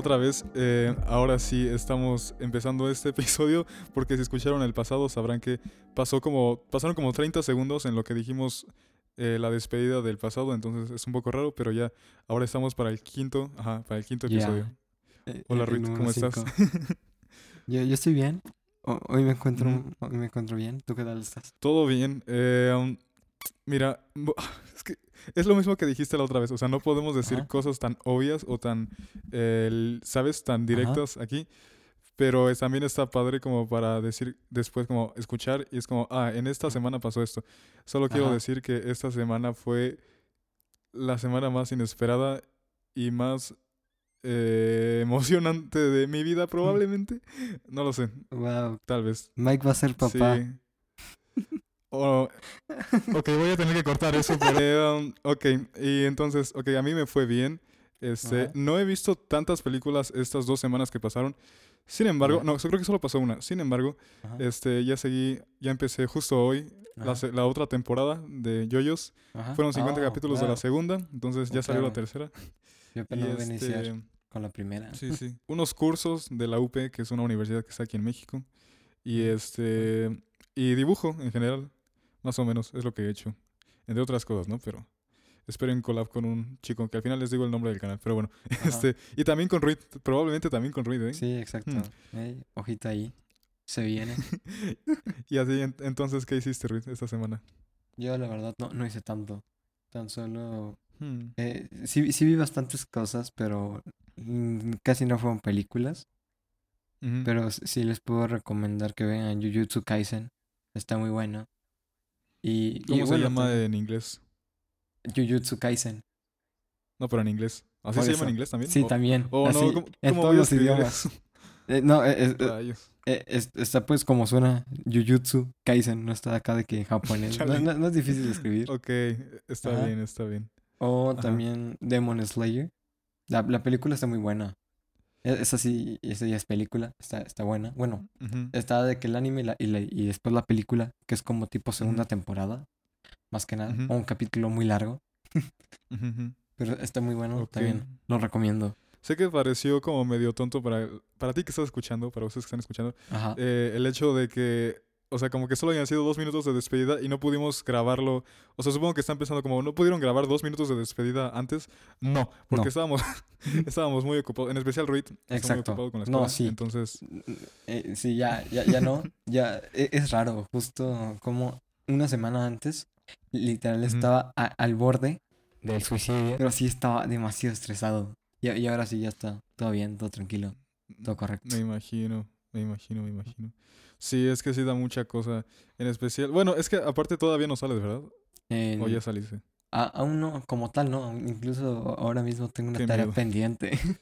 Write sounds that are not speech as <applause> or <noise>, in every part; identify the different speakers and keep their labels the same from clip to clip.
Speaker 1: Otra vez. Eh, ahora sí estamos empezando este <laughs> episodio porque si escucharon el pasado sabrán que pasó como pasaron como 30 segundos en lo que dijimos eh, la despedida del pasado, entonces es un poco raro, pero ya ahora estamos para el quinto, ajá, para el quinto episodio.
Speaker 2: Eh,
Speaker 1: Hola
Speaker 2: eh,
Speaker 1: Ruth, ¿cómo estás? <laughs>
Speaker 2: Yo, yo estoy bien. Ho- Hoy me encuentro, hoy me encuentro bien. ¿Tú qué tal estás?
Speaker 1: Todo bien. um, mira, <laughs> es que es lo mismo que dijiste la otra vez. O sea, no podemos decir
Speaker 2: Ajá.
Speaker 1: cosas tan obvias o tan, eh, ¿sabes? Tan directas aquí. Pero es- también está padre como para decir después, como escuchar y es como, ah, en esta semana pasó esto. Solo quiero decir que esta semana fue la semana más inesperada y más eh, emocionante de mi vida, probablemente. No lo sé,
Speaker 2: Wow.
Speaker 1: tal vez.
Speaker 2: Mike va a ser papá.
Speaker 1: Sí. <laughs> Oh, ok, voy a tener que cortar eso, pero... <laughs> um, ok, y entonces, ok, a mí me fue bien. Este,
Speaker 2: Ajá.
Speaker 1: no he visto tantas películas estas dos semanas que pasaron. Sin embargo,
Speaker 2: Ya.
Speaker 1: no, yo creo que solo pasó una. Sin embargo,
Speaker 2: Ajá,
Speaker 1: este, ya seguí, ya empecé justo hoy la, la otra temporada de Yoyos. Fueron 50
Speaker 2: Oh,
Speaker 1: capítulos de la segunda, entonces ya
Speaker 2: Oh,
Speaker 1: salió la
Speaker 2: claro.
Speaker 1: tercera.
Speaker 2: Yo
Speaker 1: Y
Speaker 2: a iniciar
Speaker 1: este,
Speaker 2: con la primera.
Speaker 1: Sí, sí. Unos cursos de la UP, que es una universidad que está aquí en México. Y este. Y dibujo en general. Más o menos, es lo que he hecho. Entre otras cosas, ¿no? Pero espero en collab con un chico, que al final les digo el nombre del canal. Pero bueno. <laughs>
Speaker 2: Ajá.
Speaker 1: Este. Y también con Ruid. Probablemente también con Ruid, ¿eh?
Speaker 2: Sí, exacto. Ey, ojito ahí. Se viene. <laughs>
Speaker 1: y así, en- entonces, ¿qué hiciste, Ruid, esta semana?
Speaker 2: Yo la verdad no, no hice tanto. Tan solo...
Speaker 1: Hmm.
Speaker 2: eh, sí, sí vi bastantes cosas, pero mm, casi no fueron películas. Pero sí les puedo recomendar que vean Jujutsu Kaisen. Está muy bueno. Y, y
Speaker 1: ¿Cómo se
Speaker 2: bueno,
Speaker 1: llama en inglés?
Speaker 2: Jujutsu Kaisen.
Speaker 1: No, pero en inglés. ¿Así
Speaker 2: Por
Speaker 1: se llama en inglés también?
Speaker 2: Sí,
Speaker 1: O-
Speaker 2: también.
Speaker 1: o no,
Speaker 2: así,
Speaker 1: ¿cómo-
Speaker 2: en
Speaker 1: cómo
Speaker 2: todos los idiomas. <laughs> Eh, no, eh, es- eh, eh, es- está pues como suena Jujutsu Kaisen. No está acá de que en japonés. No,
Speaker 1: Chale.
Speaker 2: no- no es difícil de escribir.
Speaker 1: Ok, está
Speaker 2: Ajá.
Speaker 1: bien, está bien.
Speaker 2: O
Speaker 1: Ajá.
Speaker 2: también Demon Slayer. La, la película está muy buena. E- Esa sí, esa ya es película. Está, está buena. Bueno,
Speaker 1: Ujú.
Speaker 2: está de que el anime y, la- y, la- y después la película, que es como tipo segunda temporada. Más que nada. O un capítulo muy largo. <laughs> Pero está muy bueno
Speaker 1: Ok.
Speaker 2: también. Lo recomiendo.
Speaker 1: Sé que pareció como medio tonto para, para ti que estás escuchando, para ustedes que están escuchando, eh, el hecho de que, o sea, como que solo hayan sido dos minutos de despedida y no pudimos grabarlo. O sea, supongo que están pensando como, ¿no pudieron grabar dos minutos de despedida antes? No, porque
Speaker 2: No.
Speaker 1: estábamos, <laughs> estábamos muy ocupados, en especial Ruid, muy
Speaker 2: Exacto.
Speaker 1: ocupado con la
Speaker 2: No,
Speaker 1: escuela.
Speaker 2: sí.
Speaker 1: Entonces,
Speaker 2: Eh, sí, ya, ya, ya no. <laughs> Ya e- es raro. Justo como una semana antes, literal estaba a- al borde del suicidio. Pero sí estaba demasiado estresado. Y, y ahora sí ya está todo bien, todo tranquilo, todo correcto.
Speaker 1: Me imagino, me imagino, me imagino. Sí, es que sí da mucha cosa. En especial, bueno, es que aparte todavía no sales, ¿verdad?
Speaker 2: Eh,
Speaker 1: O ya saliste.
Speaker 2: a- aún no, como tal, no. Incluso ahora mismo tengo una
Speaker 1: Qué
Speaker 2: tarea
Speaker 1: miedo.
Speaker 2: pendiente. <laughs>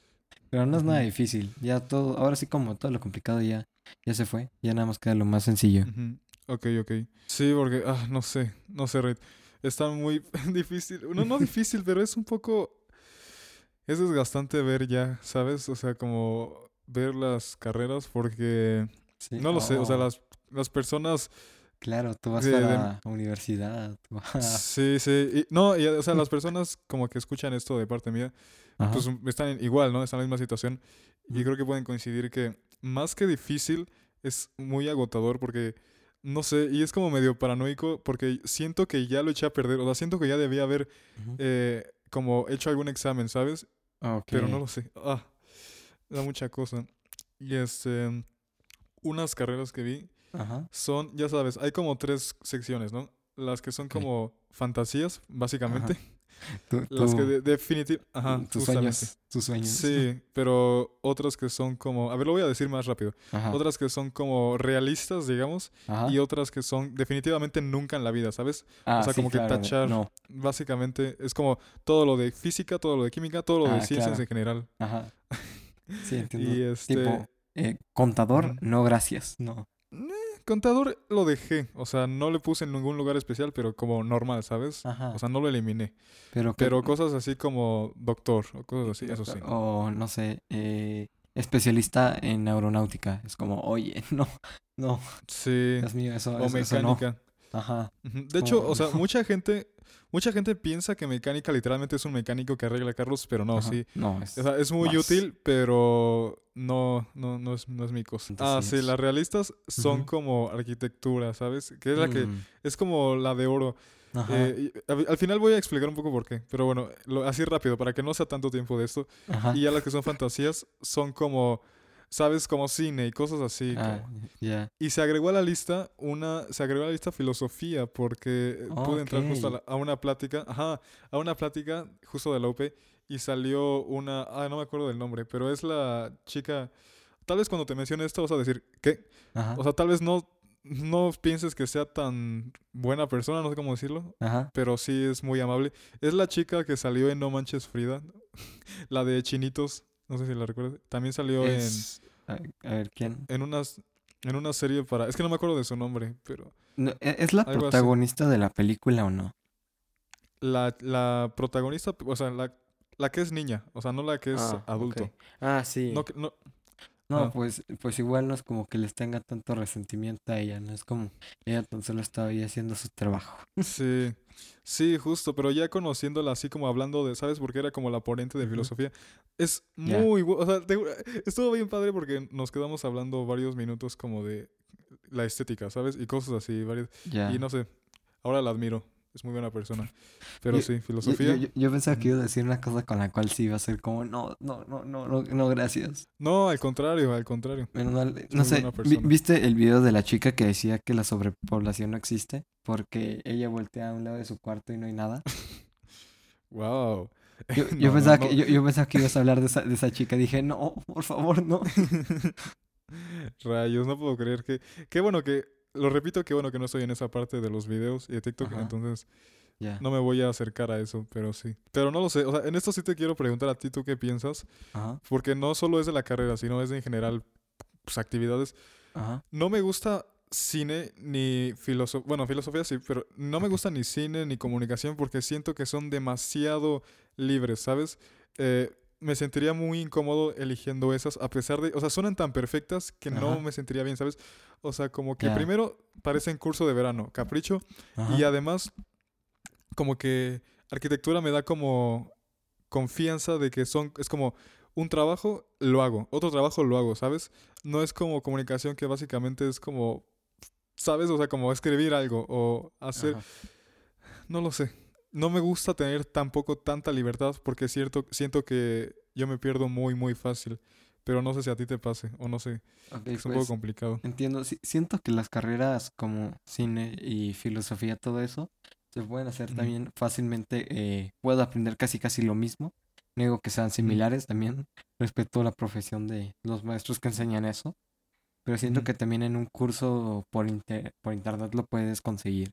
Speaker 2: Pero no es nada difícil. Ya todo, ahora sí como todo lo complicado ya, ya se fue. Ya nada más queda lo más sencillo.
Speaker 1: Ok, ok. Sí, porque, ah, no sé, no sé, Reid. Está muy <laughs> difícil. No, no <laughs> difícil, pero es un poco. Es desgastante ver ya, ¿sabes? O sea, como ver las carreras, porque.
Speaker 2: Sí,
Speaker 1: No lo sé, o sea, las, las personas.
Speaker 2: Claro, tú vas para la universidad. <laughs>
Speaker 1: Sí, sí. y- no, y, o sea, las personas como que escuchan esto de parte mía,
Speaker 2: Ajá.
Speaker 1: pues están en- igual, ¿no? Están en la misma situación. Y creo que pueden coincidir que más que difícil, es muy agotador porque, no sé, y es como medio paranoico porque siento que ya lo eché a perder, o sea, siento que ya debía haber eh, como hecho algún examen, ¿sabes? Pero no lo sé. Ah, da mucha cosa. Y este, unas carreras que vi
Speaker 2: Ajá.
Speaker 1: son, ya sabes, hay como tres secciones, ¿no? Las que son como fantasías, básicamente.
Speaker 2: Tú- <laughs>
Speaker 1: Las que de, definitiv- ajá,
Speaker 2: tus
Speaker 1: justamente.
Speaker 2: sueños. Tus sueños.
Speaker 1: Sí, pero otras que son como, a ver, lo voy a decir más rápido.
Speaker 2: Ajá.
Speaker 1: Otras que son como realistas, digamos,
Speaker 2: Ajá.
Speaker 1: y otras que son definitivamente nunca en la vida, ¿sabes?
Speaker 2: Ah,
Speaker 1: sea,
Speaker 2: sí,
Speaker 1: como que tachar
Speaker 2: No.
Speaker 1: Básicamente es como todo lo de física, todo lo de química, todo lo de
Speaker 2: Ah,
Speaker 1: ciencias
Speaker 2: claro.
Speaker 1: en general.
Speaker 2: Ajá. <laughs> Sí, entiendo.
Speaker 1: Y este
Speaker 2: Tipo, eh, contador, no gracias. No.
Speaker 1: contador lo dejé, o sea, no le puse en ningún lugar especial, pero como normal, ¿sabes?
Speaker 2: Ajá.
Speaker 1: O sea, no lo eliminé.
Speaker 2: pero que-
Speaker 1: Pero cosas así como doctor o cosas así, eso sí.
Speaker 2: O no sé, eh, especialista en aeronáutica. Es como, oye, <laughs> no, no,
Speaker 1: Sí.
Speaker 2: Dios mío, eso,
Speaker 1: O
Speaker 2: eso, eso no.
Speaker 1: mecánica.
Speaker 2: Ajá.
Speaker 1: De hecho,
Speaker 2: Oh,
Speaker 1: o <laughs> sea,
Speaker 2: no.
Speaker 1: mucha gente mucha gente piensa que mecánica literalmente es un mecánico que arregla carros, pero no,
Speaker 2: Ajá.
Speaker 1: sí.
Speaker 2: No, es.
Speaker 1: O sea, es muy
Speaker 2: más.
Speaker 1: útil, pero no, no, no es, no es mi cosa. Ah, sí,
Speaker 2: Entonces-
Speaker 1: las realistas son
Speaker 2: Ujú.
Speaker 1: como arquitectura, ¿sabes? Que es la que,
Speaker 2: Mm,
Speaker 1: es como la de oro.
Speaker 2: Ajá.
Speaker 1: Eh, al final voy a explicar un poco por qué, pero bueno, lo- así rápido, para que no sea tanto tiempo de esto.
Speaker 2: Ajá.
Speaker 1: Y ya las que son fantasías son como, ¿sabes? Como cine y cosas así.
Speaker 2: Ah,
Speaker 1: como-. Y se agregó a la lista una, se agregó a la lista filosofía porque eh, pude entrar justo a,
Speaker 2: Ok.
Speaker 1: la- a una plática, ajá, a una plática justo de la UP y salió una, ah, no me acuerdo del nombre, pero es la chica, tal vez cuando te mencione esto vas a decir, ¿qué?
Speaker 2: Ajá.
Speaker 1: O sea, tal vez no, no pienses que sea tan buena persona, no sé cómo decirlo,
Speaker 2: Ajá.
Speaker 1: pero sí es muy amable. Es la chica que salió en No Manches Frida, <laughs> la de Chinitos, no sé si la recuerdas, también salió en
Speaker 2: Es- A, a ver, ¿quién?
Speaker 1: en unas en una serie para es que no me acuerdo de su nombre pero
Speaker 2: No, ¿e- ¿Es la
Speaker 1: así.
Speaker 2: protagonista de la película o no?
Speaker 1: la, la protagonista o sea la, la que es niña o sea no la que es
Speaker 2: Ah,
Speaker 1: adulto.
Speaker 2: Ah, sí.
Speaker 1: no, que- no
Speaker 2: No,
Speaker 1: ah.
Speaker 2: pues, pues igual no es como que les tenga tanto resentimiento a ella, no es como ella tan solo estaba ahí haciendo su trabajo.
Speaker 1: sí sí justo pero ya conociéndola así como hablando de sabes porque era como la ponente de filosofía. Es muy bu- o sea te- estuvo bien padre porque nos quedamos hablando varios minutos como de la estética sabes y cosas así varios
Speaker 2: Ya.
Speaker 1: y no sé ahora la admiro es muy buena persona. Pero
Speaker 2: Yo-
Speaker 1: sí filosofía.
Speaker 2: Yo, yo- yo pensaba que iba a decir una cosa con la cual sí iba a ser como, no, no, no, no, no, no, gracias.
Speaker 1: no al contrario al contrario. Muy
Speaker 2: no sé. ¿viste el video de la chica que decía que la sobrepoblación no existe? Porque ella voltea a un lado de su cuarto y no hay nada. <laughs>
Speaker 1: Wow. <laughs>
Speaker 2: Yo,
Speaker 1: No,
Speaker 2: yo
Speaker 1: no,
Speaker 2: pensaba
Speaker 1: no.
Speaker 2: Que, yo, yo pensaba que ibas a hablar de <laughs> esa, de esa chica. Dije, no, por favor, no.
Speaker 1: Rayos, no puedo creer que. Qué bueno que. Lo repito, qué bueno que no estoy en esa parte de los videos y de TikTok,
Speaker 2: Ajá.
Speaker 1: entonces
Speaker 2: Ya.
Speaker 1: no me voy a acercar a eso, pero sí. Pero no lo sé, o sea, en esto sí te quiero preguntar a ti, ¿tú qué piensas?
Speaker 2: Ajá,
Speaker 1: Porque no solo es de la carrera, sino es de en general, pues, actividades.
Speaker 2: ajá.
Speaker 1: No me gusta cine ni filosofía, bueno, filosofía sí, pero no me gusta ni cine ni comunicación porque siento que son demasiado libres, ¿sabes? Eh, me sentiría muy incómodo eligiendo esas, a pesar de, o sea, suenan tan perfectas que no me sentiría bien, ¿sabes? O sea, como que
Speaker 2: Ya.
Speaker 1: primero parecen curso de verano, capricho,
Speaker 2: ajá.
Speaker 1: y además como que arquitectura me da como confianza de que son, es como un trabajo, lo hago, otro trabajo, lo hago, ¿sabes? No es como comunicación que básicamente es como, ¿sabes? O sea, como escribir algo o hacer,
Speaker 2: Ajá.
Speaker 1: no lo sé. No me gusta tener tampoco tanta libertad porque es cierto, siento que yo me pierdo muy, muy fácil. Pero no sé si a ti te pase o no sé. Es un
Speaker 2: pues,
Speaker 1: poco complicado.
Speaker 2: entiendo. Sí, siento que las carreras como cine y filosofía, todo eso, se pueden hacer también fácilmente. eh, puedo aprender casi casi lo mismo. No digo que sean similares también. Respeto la profesión de los maestros que enseñan eso. Pero siento que también en un curso por, inter- por internet lo puedes conseguir.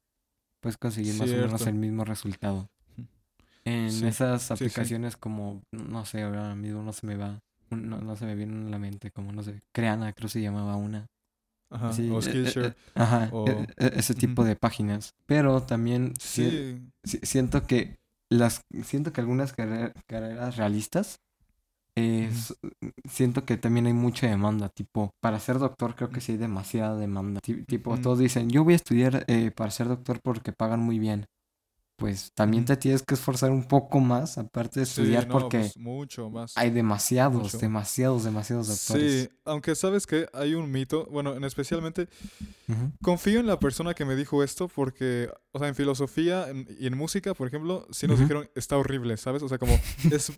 Speaker 2: Puedes conseguir más o menos el mismo resultado. En
Speaker 1: Sí,
Speaker 2: esas
Speaker 1: sí.
Speaker 2: aplicaciones como, no sé, ahora mismo no se me va, no, no se me viene a la mente, como no sé, Creana creo se llamaba una.
Speaker 1: Ajá.
Speaker 2: Sí,
Speaker 1: o
Speaker 2: eh, eh,
Speaker 1: Skillshare.
Speaker 2: eh, ajá,
Speaker 1: o-
Speaker 2: e- e- ese tipo de páginas. Pero también
Speaker 1: Sí.
Speaker 2: si- siento que las siento que algunas carre- carreras realistas siento que también hay mucha demanda, tipo, para ser doctor creo que sí hay demasiada demanda. Ti- Tipo, todos dicen, yo voy a estudiar eh, para ser doctor porque pagan muy bien. Pues también te tienes que esforzar un poco más, aparte de
Speaker 1: Sí,
Speaker 2: estudiar,
Speaker 1: no,
Speaker 2: porque
Speaker 1: pues, mucho más.
Speaker 2: hay demasiados,
Speaker 1: mucho.
Speaker 2: demasiados, demasiados doctores.
Speaker 1: Sí, aunque sabes que hay un mito, bueno, en especialmente confío en la persona que me dijo esto porque, o sea, en filosofía en- y en música, por ejemplo, sí nos dijeron está horrible, ¿sabes? O sea, como es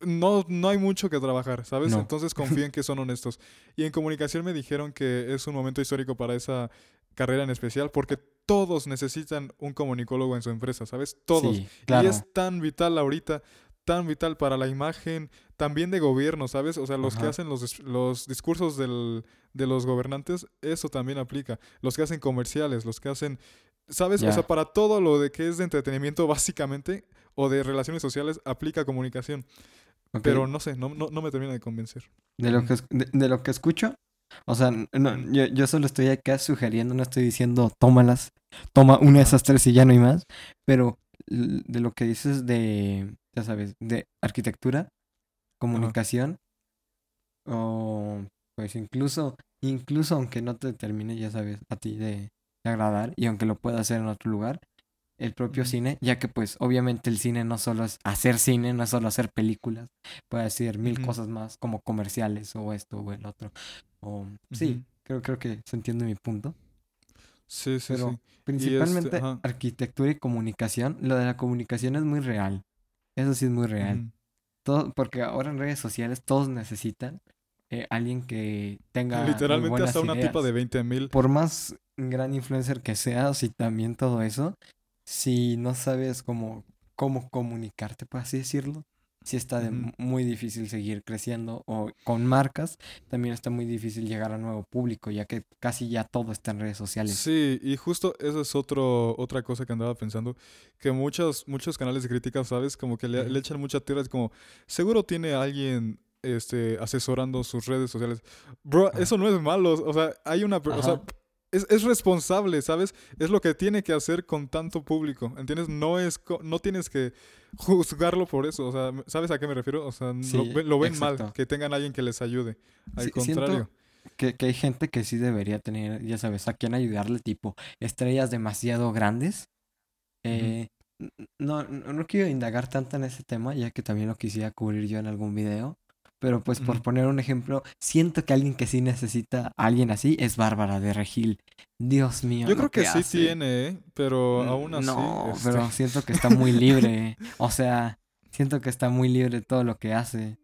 Speaker 1: no no hay mucho que trabajar, ¿sabes?
Speaker 2: No.
Speaker 1: Entonces confío en que son honestos. Y en comunicación me dijeron que es un momento histórico para esa carrera en especial porque todos necesitan un comunicólogo en su empresa, ¿sabes? Todos.
Speaker 2: Sí, claro.
Speaker 1: Y es tan vital ahorita, tan vital para la imagen, también de gobierno, ¿sabes? O sea, los que hacen los, los discursos del- de los gobernantes, eso también aplica. Los que hacen comerciales, los que hacen, ¿sabes? O sea, para todo lo de que es de entretenimiento básicamente o de relaciones sociales, aplica comunicación. Pero no sé, no, no, no me termina de convencer.
Speaker 2: de, lo que, de, de lo que escucho, o sea, no, yo, yo solo estoy acá sugiriendo, no estoy diciendo tómalas, toma una de esas tres y ya no hay más, pero de lo que dices de, ya sabes, de arquitectura, comunicación, o pues incluso, incluso aunque no te termine, ya sabes, a ti de, de agradar, y aunque lo pueda hacer en otro lugar, el propio cine, ya que pues obviamente el cine no solo es hacer cine, no es solo hacer películas, puede ser mil cosas más como comerciales o esto o el otro. O, Sí, creo, creo que se entiende mi punto.
Speaker 1: Sí, sí,
Speaker 2: Pero
Speaker 1: sí.
Speaker 2: principalmente
Speaker 1: este, ajá.
Speaker 2: arquitectura y comunicación, lo de la comunicación es muy real. Eso sí es muy real. Todo, porque ahora en redes sociales todos necesitan eh, alguien que tenga muy
Speaker 1: Literalmente
Speaker 2: buenas
Speaker 1: hasta una tipa de 20 mil.
Speaker 2: Por más gran influencer que seas y también todo eso, si no sabes cómo, cómo comunicarte, por así decirlo, sí está de- muy difícil seguir creciendo. O con marcas también está muy difícil llegar a nuevo público, ya que casi ya todo está en redes sociales.
Speaker 1: Sí, y justo eso es otro, otra cosa que andaba pensando, que muchos, muchos canales de crítica, ¿sabes? Como que le, echan mucha tierra, es como, seguro tiene alguien este, asesorando sus redes sociales. Bro,
Speaker 2: Ajá.
Speaker 1: eso no es malo, o sea, hay una, o sea. Es, es responsable, ¿sabes? Es lo que tiene que hacer con tanto público, ¿entiendes? No es, no tienes que juzgarlo por eso, o sea, ¿sabes a qué me refiero? O sea, lo,
Speaker 2: Sí,
Speaker 1: ven- lo ven mal, que tengan alguien que les ayude. Al
Speaker 2: Sí,
Speaker 1: contrario.
Speaker 2: que, que hay gente que sí debería tener, ya sabes, a quién ayudarle, tipo estrellas demasiado grandes. Eh, no, no quiero indagar tanto en ese tema, ya que también lo quisiera cubrir yo en algún video. Pero pues por poner un ejemplo, siento que alguien que sí necesita a alguien así es Bárbara de Regil. Dios mío,
Speaker 1: Yo creo que, sí
Speaker 2: hace.
Speaker 1: tiene, ¿eh? pero aún así.
Speaker 2: No,
Speaker 1: este,
Speaker 2: pero siento que está muy libre. O sea, siento que está muy libre todo lo que hace.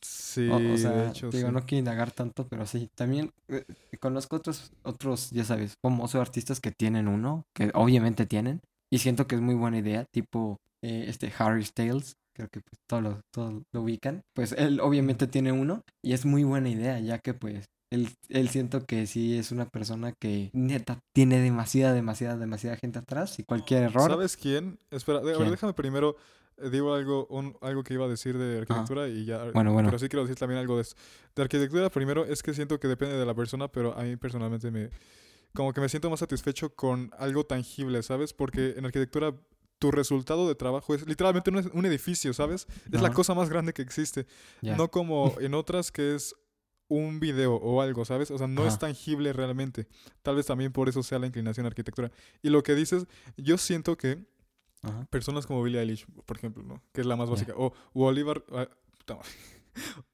Speaker 1: Sí,
Speaker 2: O, o sea,
Speaker 1: de hecho,
Speaker 2: te digo,
Speaker 1: sí.
Speaker 2: no quiero indagar tanto, pero sí. También eh, conozco otros, otros, ya sabes, famosos artistas que tienen uno, que obviamente tienen, y siento que es muy buena idea, tipo eh, este Harry Styles, creo que pues, todos lo, todos lo ubican. Pues él obviamente tiene uno, y es muy buena idea, ya que pues él, él siento que sí es una persona que neta tiene demasiada, demasiada, demasiada gente atrás, y cualquier error.
Speaker 1: ¿Sabes quién? Espera, de- a ver,
Speaker 2: ¿Quién?
Speaker 1: déjame primero. eh, digo algo, un- algo que iba a decir de arquitectura y ya.
Speaker 2: Bueno, bueno.
Speaker 1: Pero sí quiero decir también algo de esto. De arquitectura, primero, es que siento que depende de la persona, pero a mí personalmente me. Como que me siento más satisfecho con algo tangible, ¿sabes? Porque en arquitectura. Tu resultado de trabajo es literalmente un, un edificio, ¿sabes? Es la cosa más grande que existe. No como <laughs> en otras que es un video o algo, ¿sabes? O sea, no es tangible realmente. Tal vez también por eso sea la inclinación a arquitectura. Y lo que dices, yo siento que
Speaker 2: Ajá.
Speaker 1: personas como Billie Eilish, por ejemplo, ¿no? Que es la más básica. O, o Oliver... madre.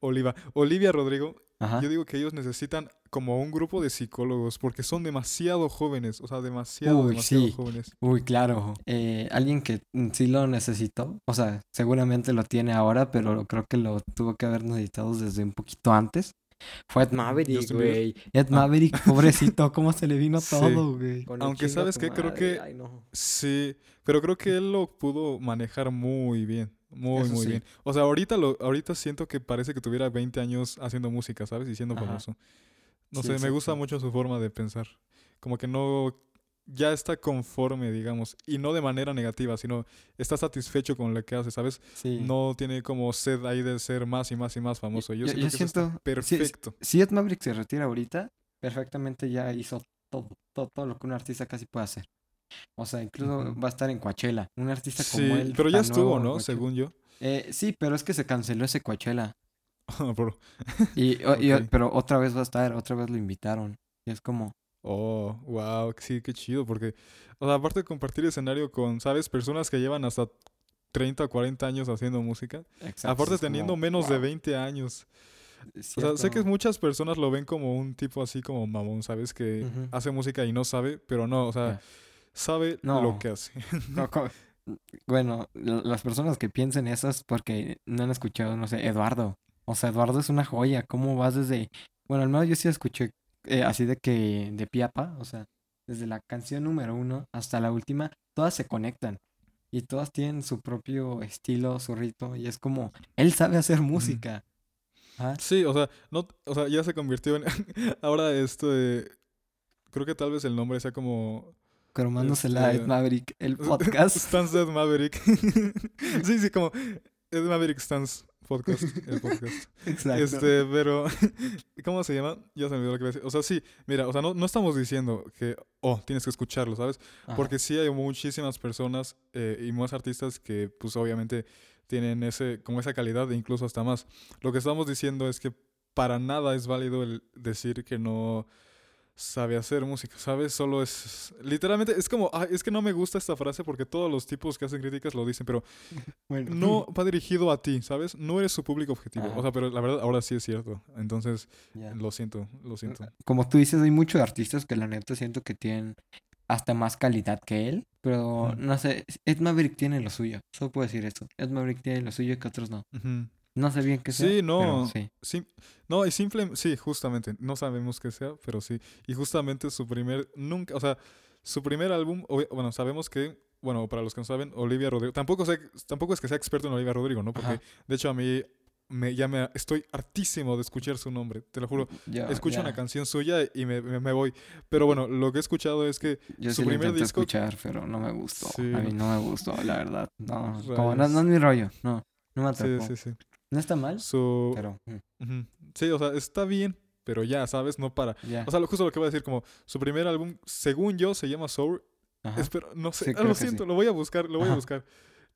Speaker 1: Oliva. Olivia Rodrigo.
Speaker 2: Ajá.
Speaker 1: Yo digo que ellos necesitan como un grupo de psicólogos porque son demasiado jóvenes. O sea, demasiado,
Speaker 2: Uy,
Speaker 1: demasiado
Speaker 2: sí.
Speaker 1: jóvenes.
Speaker 2: Uy, claro. Eh, alguien que mm, sí lo necesitó, o sea, seguramente lo tiene ahora, pero creo que lo tuvo que haber necesitado desde un poquito antes. Fue Ed Maverick,
Speaker 1: Justin Bieber.
Speaker 2: güey. Ed
Speaker 1: Ah.
Speaker 2: Maverick, <laughs> pobrecito, cómo se le vino
Speaker 1: Sí.
Speaker 2: todo, güey. Con el
Speaker 1: Aunque, ¿sabes qué? Creo que-
Speaker 2: ay, no.
Speaker 1: Sí, pero creo que él lo pudo manejar muy bien. Muy,
Speaker 2: Eso
Speaker 1: muy
Speaker 2: sí.
Speaker 1: bien. O sea, ahorita, lo, ahorita siento que parece que tuviera 20 años haciendo música, ¿sabes? Y siendo
Speaker 2: Ajá.
Speaker 1: famoso. No
Speaker 2: Sí,
Speaker 1: sé, me gusta mucho su forma de pensar. Como que no... Ya está conforme, digamos. Y no de manera negativa, sino está satisfecho con lo que hace, ¿sabes?
Speaker 2: Sí.
Speaker 1: No tiene como sed ahí de ser más y más y más famoso. Yo,
Speaker 2: Yo-
Speaker 1: siento
Speaker 2: yo
Speaker 1: que eso está
Speaker 2: siento-
Speaker 1: perfecto.
Speaker 2: Si Ed Maverick se retira ahorita, perfectamente ya hizo todo, todo, todo lo que un artista casi puede hacer. O sea, incluso va a estar en Coachella. Un artista
Speaker 1: Sí,
Speaker 2: como él.
Speaker 1: pero ya estuvo, ¿no? Según yo.
Speaker 2: Eh, sí, pero es que se canceló ese Coachella. <laughs> Y, pero otra vez va a estar, otra vez lo invitaron. Y es como,
Speaker 1: Oh, wow, sí, qué chido, porque, o sea, aparte de compartir escenario con, ¿sabes? Personas que llevan hasta 30 o 40 años haciendo música,
Speaker 2: exacto,
Speaker 1: aparte
Speaker 2: como,
Speaker 1: teniendo menos de
Speaker 2: wow,
Speaker 1: 20 años. O sea, sé que muchas personas lo ven como un tipo así como mamón, ¿sabes? Que hace música y no sabe, pero no, o sea. Sabe
Speaker 2: No.
Speaker 1: lo que hace. <laughs>
Speaker 2: Bueno, las personas que piensen eso es porque no han escuchado, no sé, Eduardo. O sea, Eduardo es una joya. ¿Cómo vas desde... Bueno, al menos yo sí escuché eh, así de que de piapa, o sea, desde la canción número uno hasta la última, todas se conectan. Y todas tienen su propio estilo, su ritmo. Y es como, él sabe hacer música.
Speaker 1: Sí, o sea, no, o sea, ya se convirtió en, <laughs> ahora esto de, creo que tal vez el nombre sea como...
Speaker 2: Cromándosela a Ed
Speaker 1: Este,
Speaker 2: Maverick, el <laughs> podcast.
Speaker 1: Stans Ed Maverick. <laughs> sí, sí, como Ed Maverick Stans Podcast, el podcast.
Speaker 2: Exacto.
Speaker 1: Este, pero, <laughs> ¿cómo se llama? Ya se me olvidó lo que iba a decir. O sea, sí, mira, o sea, no, no estamos diciendo que, oh, tienes que escucharlo, ¿sabes?
Speaker 2: Ajá.
Speaker 1: Porque sí hay muchísimas personas eh, y más artistas que, pues, obviamente tienen ese, como esa calidad e incluso hasta más. Lo que estamos diciendo es que para nada es válido el decir que no, sabe hacer música, ¿sabes? Solo es... Literalmente, es como, "Ay, es que no me gusta esta frase porque todos los tipos que hacen críticas lo dicen, pero <laughs>
Speaker 2: Bueno,
Speaker 1: no va dirigido a ti, ¿sabes? No eres su público objetivo.
Speaker 2: Ajá.
Speaker 1: O sea, pero la verdad ahora sí es cierto. Entonces, lo siento, lo siento.
Speaker 2: Como tú dices, hay muchos artistas que la neta siento que tienen hasta más calidad que él, pero no sé, Ed Maverick tiene lo suyo, solo puedo decir eso. Ed Maverick tiene lo suyo que otros no.
Speaker 1: Ujú.
Speaker 2: No sé bien qué sea.
Speaker 1: Sí, no.
Speaker 2: sí.
Speaker 1: Sí, no, y simple, sí, justamente, no sabemos qué sea, pero sí. Y justamente su primer, nunca, o sea, su primer álbum, bueno, sabemos que, bueno, para los que no saben, Olivia Rodrigo, tampoco sé, tampoco es que sea experto en Olivia Rodrigo, ¿no? Porque,
Speaker 2: Ajá.
Speaker 1: de hecho, a mí me, ya me, estoy hartísimo de escuchar su nombre, te lo juro.
Speaker 2: Yo,
Speaker 1: Escucho una canción suya y me, me- me voy. Pero bueno, lo que he escuchado es que
Speaker 2: Yo
Speaker 1: su
Speaker 2: sí
Speaker 1: primer disco-
Speaker 2: escuchar, pero no me gustó.
Speaker 1: Sí,
Speaker 2: A mí
Speaker 1: no.
Speaker 2: me gustó, la verdad. No, como no, no es mi rollo, no, no me
Speaker 1: Sí,
Speaker 2: atrapó.
Speaker 1: sí, sí.
Speaker 2: No está mal, pero mm.
Speaker 1: Sí, o sea, está bien, pero ya, ¿sabes? No para. O sea, lo- justo lo que voy a decir, como su primer álbum, según yo, se llama Soul.
Speaker 2: Ajá.
Speaker 1: Espero, no sé,
Speaker 2: Sí,
Speaker 1: ah, lo
Speaker 2: sí.
Speaker 1: siento, lo voy a buscar, lo voy a buscar.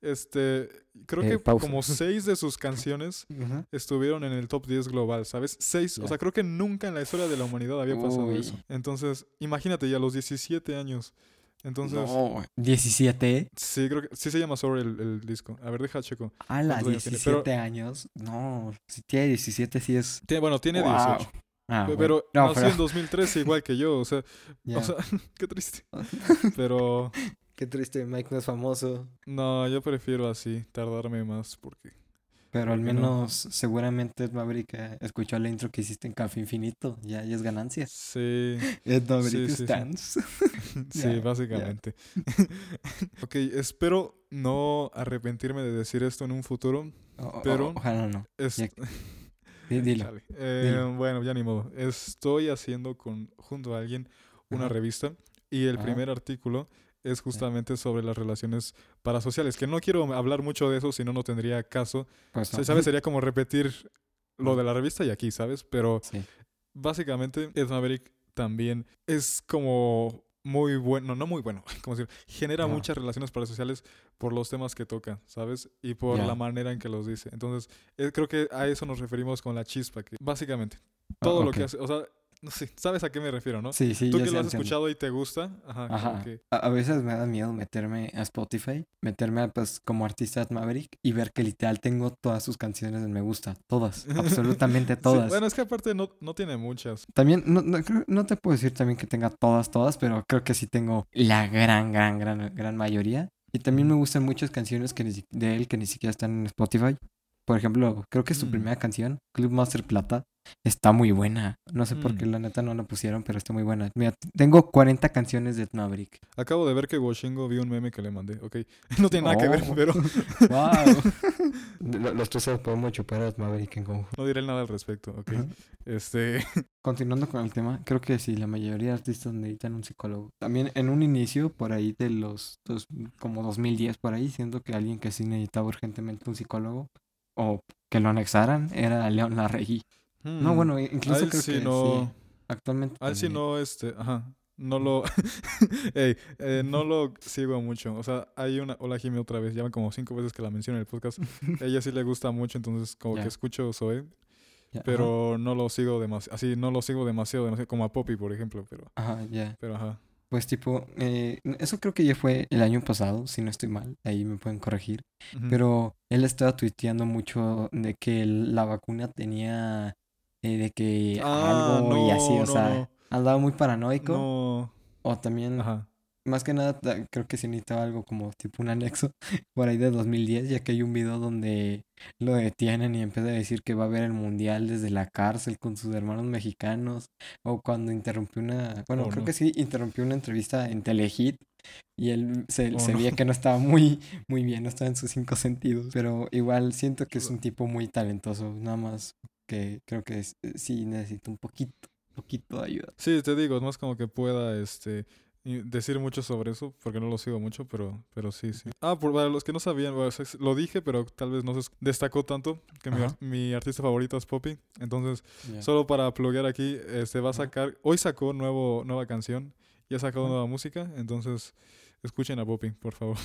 Speaker 1: Este, creo
Speaker 2: Eh,
Speaker 1: que
Speaker 2: pausa.
Speaker 1: como <laughs> seis de sus canciones estuvieron en el top 10 global, ¿sabes? Seis, o sea, creo que nunca en la historia de la humanidad había pasado
Speaker 2: Uy.
Speaker 1: eso. Entonces, imagínate, ya a los 17 años. Entonces,
Speaker 2: No, 17.
Speaker 1: sí, creo que sí se llama Soul el, el disco. A ver, deja checo.
Speaker 2: A las
Speaker 1: ¿Cuántos años tiene?
Speaker 2: 17
Speaker 1: Pero-
Speaker 2: años. No, si tiene 17 sí es.
Speaker 1: Tiene- bueno, tiene
Speaker 2: Wow.
Speaker 1: 18.
Speaker 2: Ah,
Speaker 1: pe-
Speaker 2: bueno.
Speaker 1: Pero
Speaker 2: No,
Speaker 1: nació
Speaker 2: pero-
Speaker 1: en 2013 igual que yo, o sea, <laughs> o sea <laughs> qué triste. <laughs> Pero
Speaker 2: Qué triste, Mike no es famoso.
Speaker 1: no, yo prefiero así, tardarme más porque
Speaker 2: Pero al
Speaker 1: ¿Por qué no?
Speaker 2: menos seguramente Ed Maverick eh, escuchó la intro que hiciste en Café Infinito. Ya, ya es ganancia.
Speaker 1: sí, <laughs>
Speaker 2: Ed Maverick
Speaker 1: Sí, sí,
Speaker 2: stands. <laughs> <laughs>
Speaker 1: sí,
Speaker 2: ya.
Speaker 1: básicamente. ok, espero no arrepentirme de decir esto en un futuro.
Speaker 2: O- o-
Speaker 1: Pero-
Speaker 2: ojalá no.
Speaker 1: Es-
Speaker 2: Ya- Di- Dilo.
Speaker 1: Eh,
Speaker 2: dilo.
Speaker 1: Bueno, ya ni modo. Estoy haciendo con junto a alguien una
Speaker 2: Ajá.
Speaker 1: revista y el
Speaker 2: Ajá.
Speaker 1: primer artículo es justamente sobre las relaciones parasociales, que no quiero hablar mucho de eso, si no, no tendría caso.
Speaker 2: Pues no.
Speaker 1: ¿Sabes? <laughs> Sería como repetir lo de la revista y aquí, ¿sabes? Pero
Speaker 2: Sí.
Speaker 1: básicamente Ed Maverick también es como muy bueno, no muy bueno, <laughs> como decir, genera muchas relaciones parasociales por los temas que toca, ¿sabes? Y por la manera en que los dice. Entonces, eh, creo que a eso nos referimos con la chispa, que básicamente todo lo que hace, o sea, <laughs> no sé, ¿sabes a qué me refiero, no?
Speaker 2: Sí, sí,
Speaker 1: Tú
Speaker 2: ya
Speaker 1: que lo has
Speaker 2: entiendo.
Speaker 1: escuchado y te gusta, ajá,
Speaker 2: Ajá.
Speaker 1: que-
Speaker 2: A, a veces me da miedo meterme a Spotify, meterme pues como artista de Maverick y ver que literal tengo todas sus canciones en me gusta, todas, <laughs> absolutamente
Speaker 1: Sí,
Speaker 2: todas.
Speaker 1: bueno, es que aparte no, no tiene muchas.
Speaker 2: También, no, no, creo- no te puedo decir también que tenga todas, todas, pero creo que sí tengo la gran, gran, gran, gran mayoría. Y también me gustan muchas canciones que ni de él que ni siquiera están en Spotify. Por ejemplo, creo que su
Speaker 1: Mm.
Speaker 2: primera canción, Club Master Plata, está muy buena. No sé por qué
Speaker 1: Mm.
Speaker 2: la neta no la pusieron, pero está muy buena. Mira, tengo 40 canciones de Maverick.
Speaker 1: Acabo de ver que Washingo vio un meme que le mandé, ok. <laughs> No tiene nada que ver,
Speaker 2: Oh.
Speaker 1: pero
Speaker 2: ¡Wow! Los tres podemos chupar a Maverick en conjunto.
Speaker 1: no diré nada al respecto, ok. Este, <laughs>
Speaker 2: Continuando con el tema, creo que sí, la mayoría de artistas necesitan un psicólogo. También en un inicio, por ahí de los, dos- como 2010, por ahí, siento que alguien que sí necesitaba urgentemente un psicólogo o que lo anexaran era León Larregui. No,
Speaker 1: hmm,
Speaker 2: bueno, incluso creo
Speaker 1: sí
Speaker 2: que
Speaker 1: no,
Speaker 2: sí, actualmente
Speaker 1: a él sí
Speaker 2: también.
Speaker 1: no, este, ajá, no lo, <laughs> Ey, eh, no lo sigo mucho. O sea, hay una, hola Jimmy otra vez, llaman como cinco veces que la menciono en el podcast. <laughs> Ella sí le gusta mucho, entonces como
Speaker 2: Ya.
Speaker 1: que escucho Zoe,
Speaker 2: Ya, ajá.
Speaker 1: pero no lo sigo demasiado, así, no lo sigo demasiado, demasiado, como a Poppy, por ejemplo, pero,
Speaker 2: Ajá, ya.
Speaker 1: pero ajá.
Speaker 2: Pues tipo, eh, eso creo que ya fue el año pasado, si no estoy mal, ahí me pueden corregir. Pero él estaba tuiteando mucho de que la vacuna tenía eh, de que
Speaker 1: Ah,
Speaker 2: algo y así,
Speaker 1: no,
Speaker 2: o
Speaker 1: no,
Speaker 2: sea,
Speaker 1: no.
Speaker 2: andaba muy paranoico.
Speaker 1: No,
Speaker 2: O también,
Speaker 1: ajá.
Speaker 2: más que nada, creo que sí necesitaba algo como tipo un anexo <laughs> por ahí de 2010, ya que hay un video donde lo detienen y empieza a decir que va a ver el mundial desde la cárcel con sus hermanos mexicanos. O cuando interrumpió una, bueno,
Speaker 1: Oh,
Speaker 2: creo
Speaker 1: no.
Speaker 2: que sí, interrumpió una entrevista en Telehit y él se,
Speaker 1: Oh,
Speaker 2: se
Speaker 1: no.
Speaker 2: veía que no estaba muy, muy bien, no estaba en sus cinco sentidos. Pero igual siento que es un tipo muy talentoso, nada más que creo que es- sí necesita un poquito, poquito de ayuda.
Speaker 1: Sí, te digo, es más como que pueda este decir mucho sobre eso, porque no lo sigo mucho, pero, pero sí, sí. Ah, por, para los que no sabían, bueno, es- lo dije, pero tal vez no se es- destacó tanto, que mi, artista favorito es Poppy. Entonces, solo para pluguear aquí, este va a sacar, hoy sacó nuevo, nueva canción, y ha sacado
Speaker 2: Ajá.
Speaker 1: nueva música, entonces escuchen a Poppy, por favor.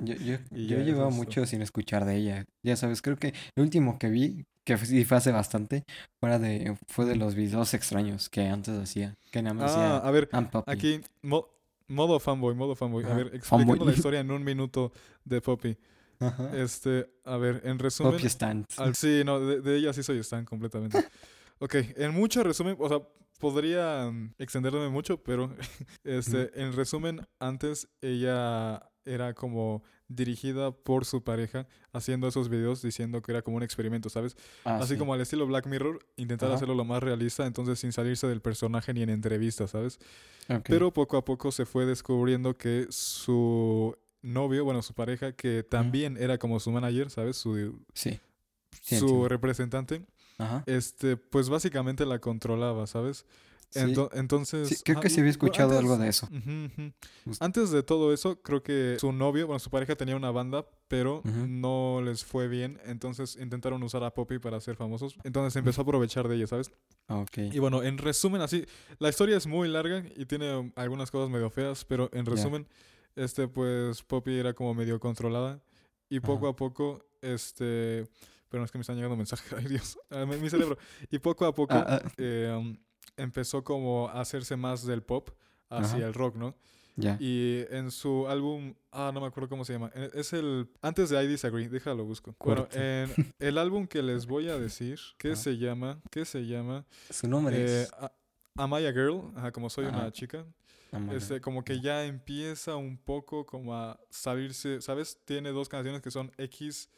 Speaker 2: Yo, yo, <laughs> yo
Speaker 1: eso es
Speaker 2: mucho sin escuchar de ella. Ya sabes, creo que lo último que vi, que sí fue hace bastante, fuera de, fue de los videos extraños que antes hacía, que nada más
Speaker 1: Ah,
Speaker 2: hacía
Speaker 1: a ver, aquí, mo- modo fanboy, modo fanboy. A ver, explicando
Speaker 2: fanboy.
Speaker 1: la historia en un minuto de Poppy.
Speaker 2: Ajá.
Speaker 1: Este, a ver, en resumen.
Speaker 2: Poppy Stand.
Speaker 1: al- sí, no, de, de ella sí soy Stan completamente. <laughs> Ok, en mucho resumen, o sea, podría mm, extenderme mucho, pero <laughs> este, en resumen, antes ella era como dirigida por su pareja haciendo esos videos diciendo que era como un experimento, ¿sabes?
Speaker 2: Ah,
Speaker 1: Así
Speaker 2: sí.
Speaker 1: como al estilo Black Mirror, intentar
Speaker 2: Ajá.
Speaker 1: hacerlo lo más realista, entonces sin salirse del personaje ni en entrevistas, ¿sabes? Pero poco a poco se fue descubriendo que su novio, bueno, su pareja, que también era como su manager, ¿sabes? Su,
Speaker 2: Sí. Sí,
Speaker 1: su representante,
Speaker 2: Ajá.
Speaker 1: este, pues básicamente la controlaba, ¿sabes?
Speaker 2: Sí.
Speaker 1: Ento- entonces...
Speaker 2: Sí, creo que sí había escuchado
Speaker 1: antes-
Speaker 2: algo de eso.
Speaker 1: Antes de todo eso, creo que su novio, bueno, su pareja tenía una banda, pero no les fue bien, entonces intentaron usar a Poppy para ser famosos, entonces empezó a aprovechar de ella, ¿sabes?
Speaker 2: Ok.
Speaker 1: Y bueno, en resumen, así, la historia es muy larga y tiene algunas cosas medio feas, pero en resumen, este, pues Poppy era como medio controlada y poco a poco, este, pero es que me están llegando mensajes, <laughs> ay Dios, mi, cerebro, y poco a poco
Speaker 2: Ah, ah,
Speaker 1: eh, um, empezó como a hacerse más del pop hacia
Speaker 2: Ajá.
Speaker 1: el rock, ¿no?
Speaker 2: ya.
Speaker 1: Y en su álbum, ah, no me acuerdo cómo se llama. eh, Es el, antes de I Disagree, déjalo busco. Bueno, en <laughs> el álbum que les voy a decir, que
Speaker 2: Ajá.
Speaker 1: se llama, que se llama,
Speaker 2: Su nombre
Speaker 1: eh,
Speaker 2: es.
Speaker 1: A- Am I a Girl, Ajá, como soy una chica, este, como que ya empieza un poco como a salirse, ¿sabes? Tiene dos canciones que son X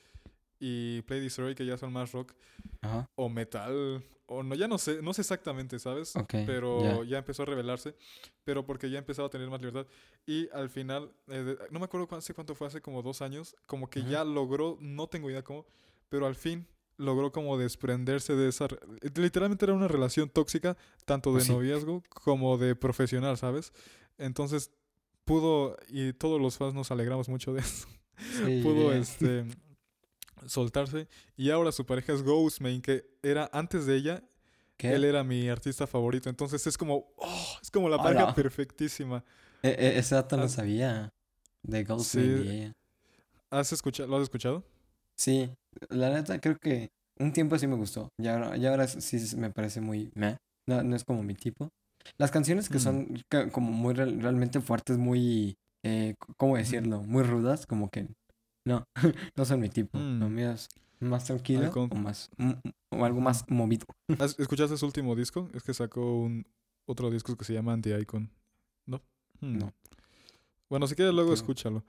Speaker 1: y Play Destroy, que ya son más rock,
Speaker 2: Ajá.
Speaker 1: o metal, o no, ya no sé, no sé exactamente, ¿sabes? Pero
Speaker 2: ya.
Speaker 1: ya. empezó a revelarse, pero porque ya empezaba a tener más libertad. Y al final, eh, no me acuerdo hace cuánto fue, hace como dos años, como que
Speaker 2: Ajá.
Speaker 1: ya logró, no tengo idea cómo, pero al fin logró como desprenderse de esa... Literalmente era una relación tóxica, tanto de
Speaker 2: Pues sí.
Speaker 1: noviazgo como de profesional, ¿sabes? Entonces pudo, y todos los fans nos alegramos mucho de eso,
Speaker 2: Sí,
Speaker 1: pudo este soltarse y ahora su pareja es Ghostman que era antes de ella
Speaker 2: ¿Qué?
Speaker 1: él era mi artista favorito, entonces es como, oh, es como la pareja perfectísima.
Speaker 2: Eh, eh, ese dato no
Speaker 1: Ah,
Speaker 2: sabía. De Ghost
Speaker 1: sí.
Speaker 2: y ella.
Speaker 1: ¿Has escuchado, ¿Lo has escuchado?
Speaker 2: Sí, la neta creo que un tiempo sí me gustó. Y ahora, y ahora sí me parece muy meh. No, no es como mi tipo. Las canciones que
Speaker 1: Mm.
Speaker 2: son como muy real- realmente fuertes, muy, eh, ¿cómo decirlo? Muy rudas, como que no, <laughs> no son mi tipo. Lo
Speaker 1: Mm.
Speaker 2: mío es más tranquilo o más, o algo más movido. <laughs>
Speaker 1: ¿Has- ¿Escuchaste su último disco? Es que sacó un otro disco que se llama Anti-Icon. ¿No? Hmm.
Speaker 2: No.
Speaker 1: Bueno, si quieres luego escúchalo.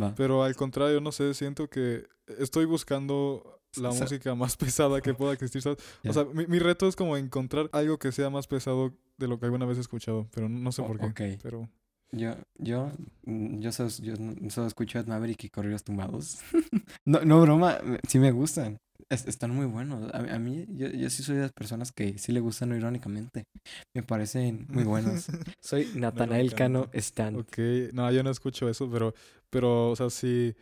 Speaker 2: Va.
Speaker 1: Pero al contrario, no sé, siento que estoy buscando la música más pesada que <laughs> pueda existir. O sea, mi, mi reto es como encontrar algo que sea más pesado de lo que alguna vez he escuchado, pero no, sé
Speaker 2: O-
Speaker 1: por qué.
Speaker 2: ok.
Speaker 1: Pero
Speaker 2: Yo, yo, mm, yo, solo, yo solo escucho Ed Maverick y Corridos Tumbados. <laughs> no, no, broma, sí me gustan. Es- están muy buenos. A, a mí, yo, yo sí soy de las personas que sí le gustan no irónicamente. Me parecen muy buenos. <laughs> Soy Natanael Cano. Stan.
Speaker 1: Ok, no, yo no escucho eso, pero, pero, o sea, sí,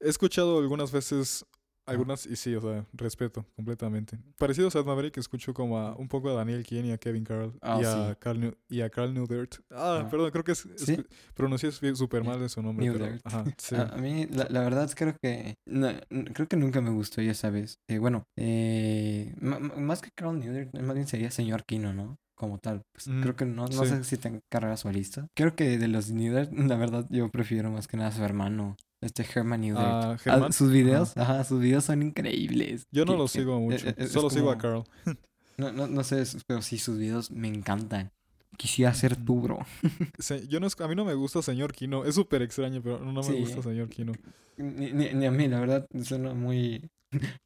Speaker 1: he escuchado algunas veces, algunas, y sí, o sea, respeto completamente. Parecido a Maverick, escucho como a, un poco a Daniel Kien y a Kevin Carl,
Speaker 2: Ah,
Speaker 1: y, a
Speaker 2: sí.
Speaker 1: Carl New- y a Carl Newdert. Ah,
Speaker 2: Ah.
Speaker 1: perdón, creo que es,
Speaker 2: ¿Sí?
Speaker 1: escu- pronuncié súper mal de su nombre, pero,
Speaker 2: Newdert.
Speaker 1: ajá, <laughs> sí.
Speaker 2: A, a mí, la, la verdad, creo que. no, creo que nunca me gustó, ya sabes. Eh, bueno, eh, más que Carl Newdert, más bien sería señor Kino, ¿no? Como tal. Pues,
Speaker 1: Mm,
Speaker 2: creo que no, no
Speaker 1: sí.
Speaker 2: sé si tenga carrera solista. Creo que de los Newdert, <laughs> la verdad, yo prefiero más que nada a su hermano, este Herman Newdert.
Speaker 1: Ah,
Speaker 2: Ah, sus videos, ajá, sus videos son increíbles.
Speaker 1: Yo no
Speaker 2: Que-
Speaker 1: lo
Speaker 2: que-
Speaker 1: sigo
Speaker 2: eh,
Speaker 1: mucho,
Speaker 2: eh, es
Speaker 1: solo sigo a Carl. <laughs>
Speaker 2: No, no, no sé, pero sí, sus videos me encantan. Quisiera ser tú, bro. <laughs>
Speaker 1: Se- yo no, a mí no me gusta Señor Kino, es súper extraño, pero no me
Speaker 2: Sí.
Speaker 1: gusta Señor Kino.
Speaker 2: Ni, ni- ni a mí, la verdad, suena muy...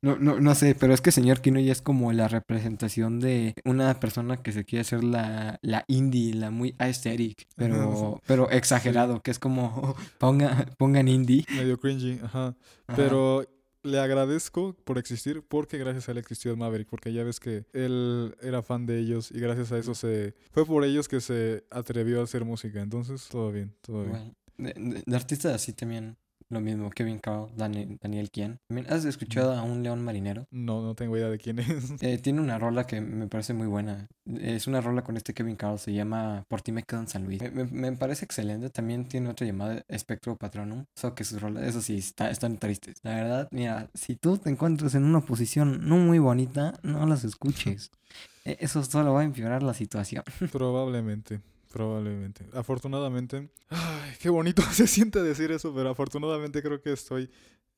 Speaker 2: No, no, no sé, pero es que señor Kino ya es como la representación de una persona que se quiere hacer la, la indie, la muy aesthetic, pero, pero exagerado, que es como <laughs> ponga, pongan indie.
Speaker 1: Medio cringy, ajá.
Speaker 2: Ajá.
Speaker 1: Pero le agradezco por existir porque gracias a él existió Maverick, porque ya ves que él era fan de ellos y gracias a eso se fue por ellos que se atrevió a hacer música. Entonces, todo bien, todo bien.
Speaker 2: Bueno, de, de- de artistas así también lo mismo, Kevin Carl, Daniel, Daniel. También, ¿Has escuchado a un león marinero?
Speaker 1: No, no tengo idea de quién es.
Speaker 2: Eh, tiene una rola que me parece muy buena. Es una rola con este Kevin Carl, se llama Por ti me quedo en San Luis. Me, me- me parece excelente. También tiene otra llamada Espectro Patronum. Eso que sus rolas, eso sí, está, están tristes. La verdad, mira, si tú te encuentras en una posición no muy bonita, no las escuches. <laughs> Eh, Eso solo va a empeorar la situación. <laughs>
Speaker 1: Probablemente, probablemente. Afortunadamente, ay, qué bonito <laughs> se siente decir eso, pero afortunadamente creo que estoy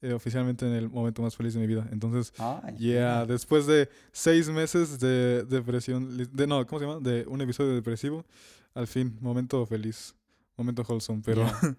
Speaker 1: eh, oficialmente en el momento más feliz de mi vida. Entonces, yeah, después de seis meses de depresión, de no, ¿cómo se llama? De un episodio depresivo, al fin, momento feliz, momento wholesome, pero
Speaker 2: Ya. <laughs>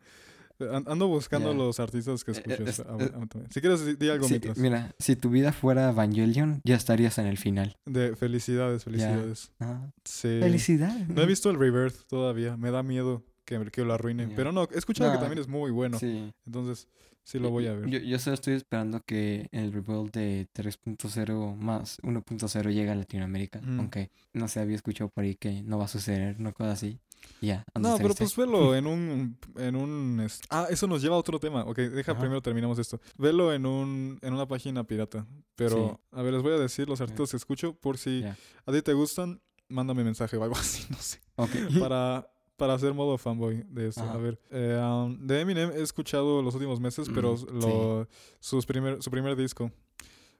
Speaker 1: an- ando buscando
Speaker 2: Ya.
Speaker 1: los artistas que
Speaker 2: Eh, eh,
Speaker 1: escucho.
Speaker 2: es-
Speaker 1: a-
Speaker 2: eh.
Speaker 1: Si quieres, di- algo
Speaker 2: Sí,
Speaker 1: mientras.
Speaker 2: mira, si tu vida fuera Evangelion, ya estarías en el final.
Speaker 1: De felicidades, felicidades.
Speaker 2: Ah,
Speaker 1: Sí.
Speaker 2: Felicidades.
Speaker 1: No he visto el Rebirth todavía, me da miedo que, que lo arruinen.
Speaker 2: Ya.
Speaker 1: Pero no, he escuchado que también es muy bueno.
Speaker 2: Sí.
Speaker 1: Entonces, sí lo voy a ver.
Speaker 2: Yo, yo solo estoy esperando que el rebuild de 3.0 más 1.0 llegue a Latinoamérica.
Speaker 1: Mm.
Speaker 2: Aunque no sé, había escuchado por ahí que no va a suceder, no cosa así. Y Ya, ando
Speaker 1: No, pero pues velo <laughs> en un, en un... Ah, eso nos lleva a otro tema. Ok, deja
Speaker 2: Ajá.
Speaker 1: primero terminamos esto. Velo en un en una página pirata. Pero, a ver, les voy a decir los artistas que escucho por si a ti te gustan, mándame mensaje o algo <laughs> así, no sé.
Speaker 2: Ok. <laughs>
Speaker 1: Para, para hacer modo fanboy de esto.
Speaker 2: Ajá.
Speaker 1: A ver, eh, um, de Eminem he escuchado los últimos meses, pero
Speaker 2: Mm,
Speaker 1: lo, sus primer, su primer disco.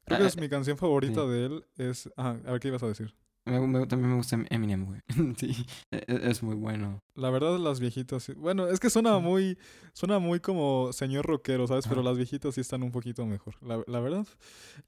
Speaker 1: Creo que
Speaker 2: Ah,
Speaker 1: es mi canción favorita
Speaker 2: sí.
Speaker 1: de él. Es... Ajá, a ver, ¿qué ibas a decir?
Speaker 2: Me- me- también me gusta Eminem, güey. <laughs> sí, e- e- es muy bueno.
Speaker 1: La verdad, las viejitas. sí- Bueno, es que suena muy. Suena muy como señor rockero, ¿sabes? Pero las viejitas sí están un poquito mejor. La, la verdad.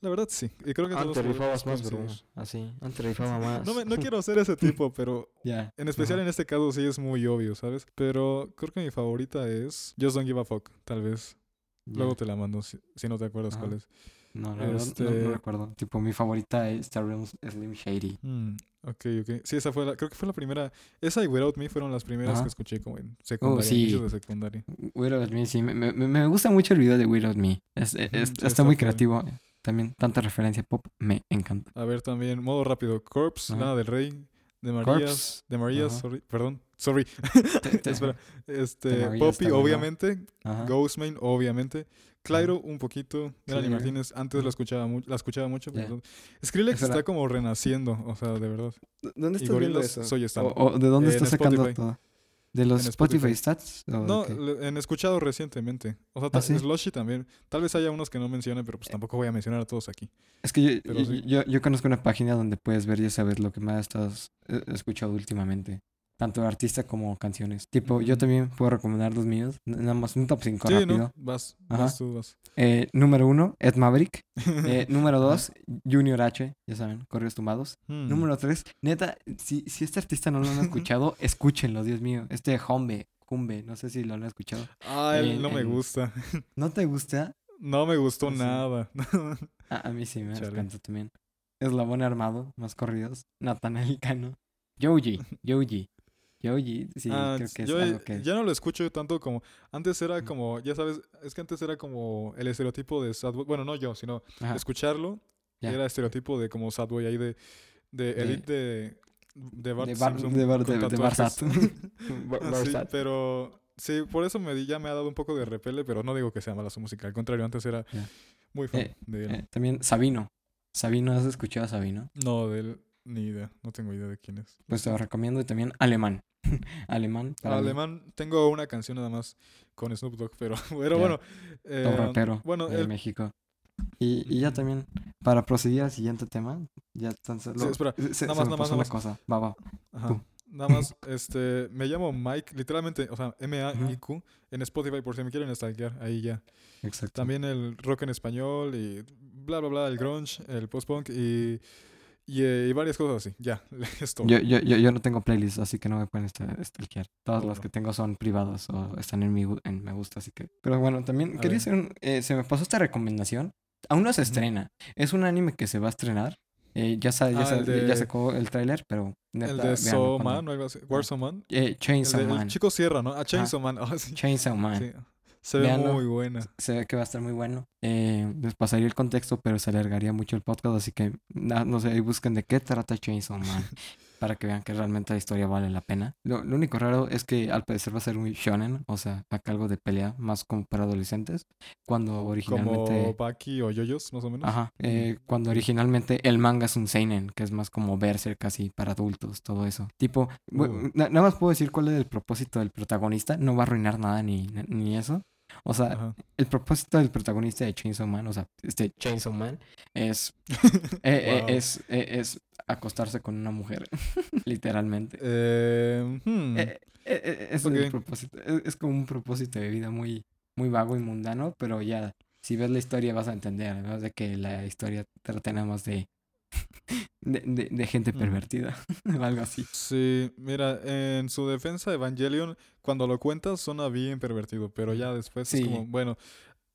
Speaker 1: La verdad, sí. Y creo que
Speaker 2: Antes rifabas más, bro. Así, antes rifaba más.
Speaker 1: No, me- no quiero ser ese <laughs> tipo, pero
Speaker 2: Ya.
Speaker 1: en especial
Speaker 2: Ajá.
Speaker 1: en este caso sí es muy obvio, ¿sabes? Pero creo que mi favorita es Just Don't Give a Fuck, tal vez. Luego te la mando si, si no te acuerdas cuál es.
Speaker 2: No, la verdad, no-
Speaker 1: este-
Speaker 2: no, recuerdo. Tipo, mi favorita es Real Slim Shady.
Speaker 1: Mm, ok, ok. Sí, esa fue la. Creo que fue la primera. Esa y Without Me fueron las primeras
Speaker 2: Ajá.
Speaker 1: que escuché como en secundaria.
Speaker 2: sí.
Speaker 1: inicios de secundaria.
Speaker 2: Without Me, sí. Me, me, me gusta mucho el video de Without Me. Es, es-
Speaker 1: Ujú,
Speaker 2: está,
Speaker 1: está
Speaker 2: muy creativo. También tanta referencia pop. Me encanta.
Speaker 1: A ver también, modo rápido. Corpse,
Speaker 2: Ajá.
Speaker 1: Lana del Rey, de Marías,
Speaker 2: Corpse.
Speaker 1: de Marías, sorry, perdón, sorry. <laughs> Espera, este, Poppy, obviamente. Ghostman, obviamente, Clairo, un poquito, Melanie
Speaker 2: Clairo.
Speaker 1: Martínez, antes la escuchaba, mu- la escuchaba mucho, pero Skrillex está como renaciendo, o sea, de verdad.
Speaker 2: ¿Dónde
Speaker 1: Y Gorillaz, soy Stan.
Speaker 2: ¿O, o de dónde
Speaker 1: En
Speaker 2: estás sacando
Speaker 1: Spotify.
Speaker 2: todo? ¿De los
Speaker 1: En
Speaker 2: Spotify,
Speaker 1: Spotify.
Speaker 2: Stats? ¿O de
Speaker 1: No, en escuchado recientemente. O sea,
Speaker 2: ¿Ah, sí?
Speaker 1: Slushy también. Tal vez haya unos que no mencione, pero pues tampoco voy a mencionar a todos aquí.
Speaker 2: Es que yo,
Speaker 1: pero
Speaker 2: yo,
Speaker 1: sí.
Speaker 2: yo- yo conozco una página donde puedes ver y saber lo que más estás eh, escuchado últimamente. Tanto artista como canciones. Tipo, yo
Speaker 1: Ujú.
Speaker 2: también puedo recomendar los míos. Nada más un top 5
Speaker 1: Sí,
Speaker 2: rápido.
Speaker 1: ¿no? Vas,
Speaker 2: Ajá.
Speaker 1: vas tú, vas.
Speaker 2: Eh, número uno, Ed Maverick. <laughs> Eh, número dos, Junior H. Ya saben, Correos Tumbados.
Speaker 1: Hmm.
Speaker 2: Número tres, neta, si, si este artista no lo han <laughs> escuchado, escúchenlo, Dios mío. Este Hombe, Humbe, no sé si lo han escuchado.
Speaker 1: Ah, él
Speaker 2: en-
Speaker 1: no me gusta. <laughs>
Speaker 2: ¿No te gusta?
Speaker 1: No me gustó nada.
Speaker 2: A, a mí sí me encanta también. Eslabón Armado, más corridos. Natanael Cano. Joji, Joji. Joji, sí,
Speaker 1: Ah,
Speaker 2: creo que es
Speaker 1: yo
Speaker 2: algo que...
Speaker 1: ya no lo escucho tanto como antes era como ya sabes es que antes era como el estereotipo de sad boy bueno no yo sino
Speaker 2: Ajá,
Speaker 1: escucharlo
Speaker 2: Ya.
Speaker 1: era estereotipo de como sad boy ahí de de
Speaker 2: De-
Speaker 1: edit de de Bart
Speaker 2: de Bar-
Speaker 1: Simpson
Speaker 2: de Bar-
Speaker 1: con
Speaker 2: de- de
Speaker 1: tatuajes.
Speaker 2: Barsat. <laughs> Bar- <laughs>
Speaker 1: Sí,
Speaker 2: Barsat.
Speaker 1: pero sí por eso me di- ya me ha dado un poco de repele pero no digo que sea mala su música al contrario antes era muy fan
Speaker 2: Eh,
Speaker 1: de él
Speaker 2: Eh, también Sabino. Sabino, ¿has escuchado a Sabino?
Speaker 1: no de él ni idea no tengo idea de quién es
Speaker 2: Pues te lo recomiendo. Y también Alemán. <laughs> Alemán. mí,
Speaker 1: Alemán, tengo una canción nada más con Snoop Dogg, pero, <laughs> bueno. eh,
Speaker 2: rapero
Speaker 1: bueno,
Speaker 2: de
Speaker 1: el-
Speaker 2: México. Y, y ya también, para proseguir al siguiente tema, ya tan solo...
Speaker 1: Sí, espera,
Speaker 2: se,
Speaker 1: nada más, nada más,
Speaker 2: una
Speaker 1: más.
Speaker 2: cosa. Va, va.
Speaker 1: ajá, nada más, <laughs> este, me llamo Mike, literalmente, o sea, M-A-I-Q, en Spotify, por si me quieren stalkear, ahí ya.
Speaker 2: Exacto.
Speaker 1: También el rock en español y bla, bla, bla, el grunge, el post-punk y, y, eh, y varias cosas así, ya, <laughs> es todo.
Speaker 2: Yo, yo, yo, yo no tengo playlist, así que no me pueden esta- stalkear. Todas las
Speaker 1: Bueno.
Speaker 2: que tengo son privadas o están en mi en me gusta, así que. Pero bueno, también
Speaker 1: A
Speaker 2: quería
Speaker 1: ver.
Speaker 2: hacer un, eh, se me pasó esta recomendación. Aún no se estrena. Es un anime que se va a estrenar. Eh, ya, sa- ya,
Speaker 1: Ah,
Speaker 2: sa- ya sacó el tráiler, pero neta,
Speaker 1: el de So
Speaker 2: cuando-
Speaker 1: Man o algo así, Warsaw Man.
Speaker 2: Eh,
Speaker 1: El,
Speaker 2: Chainsaw
Speaker 1: de- el
Speaker 2: Man.
Speaker 1: chico Sierra, ¿no? Ah, Chainsaw Man. ah, <laughs> sí,
Speaker 2: Chainsaw Man.
Speaker 1: sí. Se ve
Speaker 2: Véanlo.
Speaker 1: muy buena.
Speaker 2: Se ve que va a estar muy bueno. Eh, les pasaría el contexto, pero se alargaría mucho el podcast, así que na- no sé, ahí busquen de qué trata Chainsaw Man. <laughs> para que vean que realmente la historia vale la pena. Lo, lo único raro es que al parecer va a ser muy shonen, o sea, acá algo de pelea, más como para adolescentes, cuando originalmente...
Speaker 1: Como Baki o Yoyos, más o menos.
Speaker 2: Ajá, eh, cuando originalmente el manga es un seinen, que es más como Berserk casi para adultos, todo eso. Tipo,
Speaker 1: Uh.
Speaker 2: nada más puedo decir cuál es el propósito del protagonista, no va a arruinar nada ni, ni eso. O sea,
Speaker 1: Ajá.
Speaker 2: el propósito del protagonista de Chainsaw Man, o sea, este Chainsaw Man, es, <laughs> eh, eh, es, eh, es acostarse con una mujer, <laughs> literalmente.
Speaker 1: Eh, hmm,
Speaker 2: es,
Speaker 1: Ok.
Speaker 2: el propósito, es, es como un propósito de vida muy, muy vago y mundano, pero ya, si ves la historia vas a entender, ¿no? De que la historia trata nada más de, <laughs> de, de- de gente pervertida, <laughs> o algo así.
Speaker 1: Sí, mira, en su defensa, Evangelion, cuando lo cuentas, suena bien pervertido, pero ya después
Speaker 2: Sí.
Speaker 1: es como, bueno,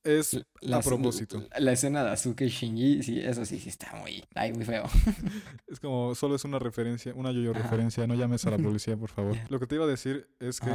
Speaker 1: es
Speaker 2: La,
Speaker 1: a propósito.
Speaker 2: La, la escena de Asuka y Shinji, sí, eso sí, sí está muy, ay, muy feo. <laughs>
Speaker 1: Es como, solo es una referencia, una yo-yo
Speaker 2: Ajá.
Speaker 1: referencia, no llames a la policía, por favor. Lo que te iba a decir es que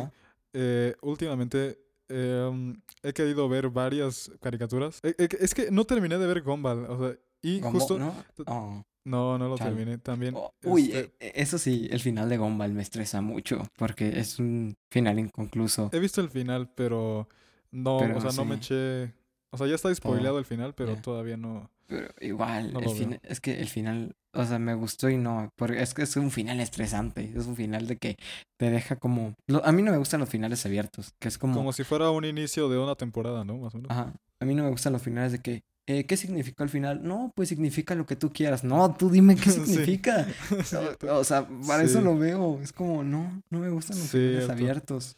Speaker 1: eh, últimamente eh, um, he querido ver varias caricaturas. Eh, eh, es que no terminé de ver Gumball, o sea, y justo...
Speaker 2: ¿no? Oh.
Speaker 1: No, no lo
Speaker 2: Chale.
Speaker 1: terminé también.
Speaker 2: Oh, uy,
Speaker 1: este,
Speaker 2: eh, eh, eso sí, el final de Gumball me estresa mucho porque es un final inconcluso.
Speaker 1: He visto el final, pero no,
Speaker 2: Pero
Speaker 1: o sea, no me eché... O sea, ya está spoileado el final, pero todavía no...
Speaker 2: Pero igual,
Speaker 1: No
Speaker 2: el
Speaker 1: lo
Speaker 2: fin-
Speaker 1: veo.
Speaker 2: es que el final, o sea, me gustó y no, porque es que es un final estresante, es un final de que te deja como... a mí no me gustan los finales abiertos, que es como...
Speaker 1: Como si fuera un inicio de una temporada, ¿no? Más o menos.
Speaker 2: Ajá, a mí no me gustan los finales de que... eh, ¿Qué significó el final? No, pues significa lo que tú quieras. No, tú dime qué <laughs> significa. <laughs> O, o sea, para eso lo veo. Es como, no, no me gustan los finales abiertos.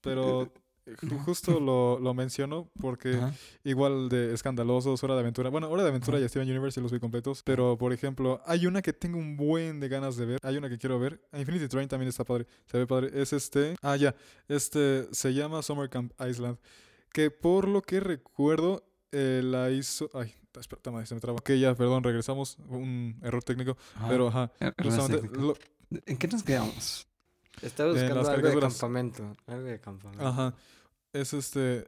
Speaker 1: Pero
Speaker 2: Ajá.
Speaker 1: justo lo, lo menciono porque
Speaker 2: Ajá.
Speaker 1: igual de escandalosos, Hora de Aventura. Bueno, Hora de Aventura
Speaker 2: Ajá.
Speaker 1: y Steven Universe sí los vi completos. Pero, por ejemplo, hay una que tengo un buen de ganas de ver. Hay una que quiero ver. Infinity Train también está padre. Se ve padre. Es este. Ah, ya. Este se llama Summer Camp Island. Que por lo que recuerdo, eh, la hizo. Ay, espera, se me traba. Ok, ya, perdón, regresamos. Un error técnico.
Speaker 2: Ajá.
Speaker 1: Pero, ajá.
Speaker 2: Er-
Speaker 1: lo-
Speaker 2: ¿En qué nos quedamos? Estaba buscando algo de campamento. Algo de campamento.
Speaker 1: Ajá. Es este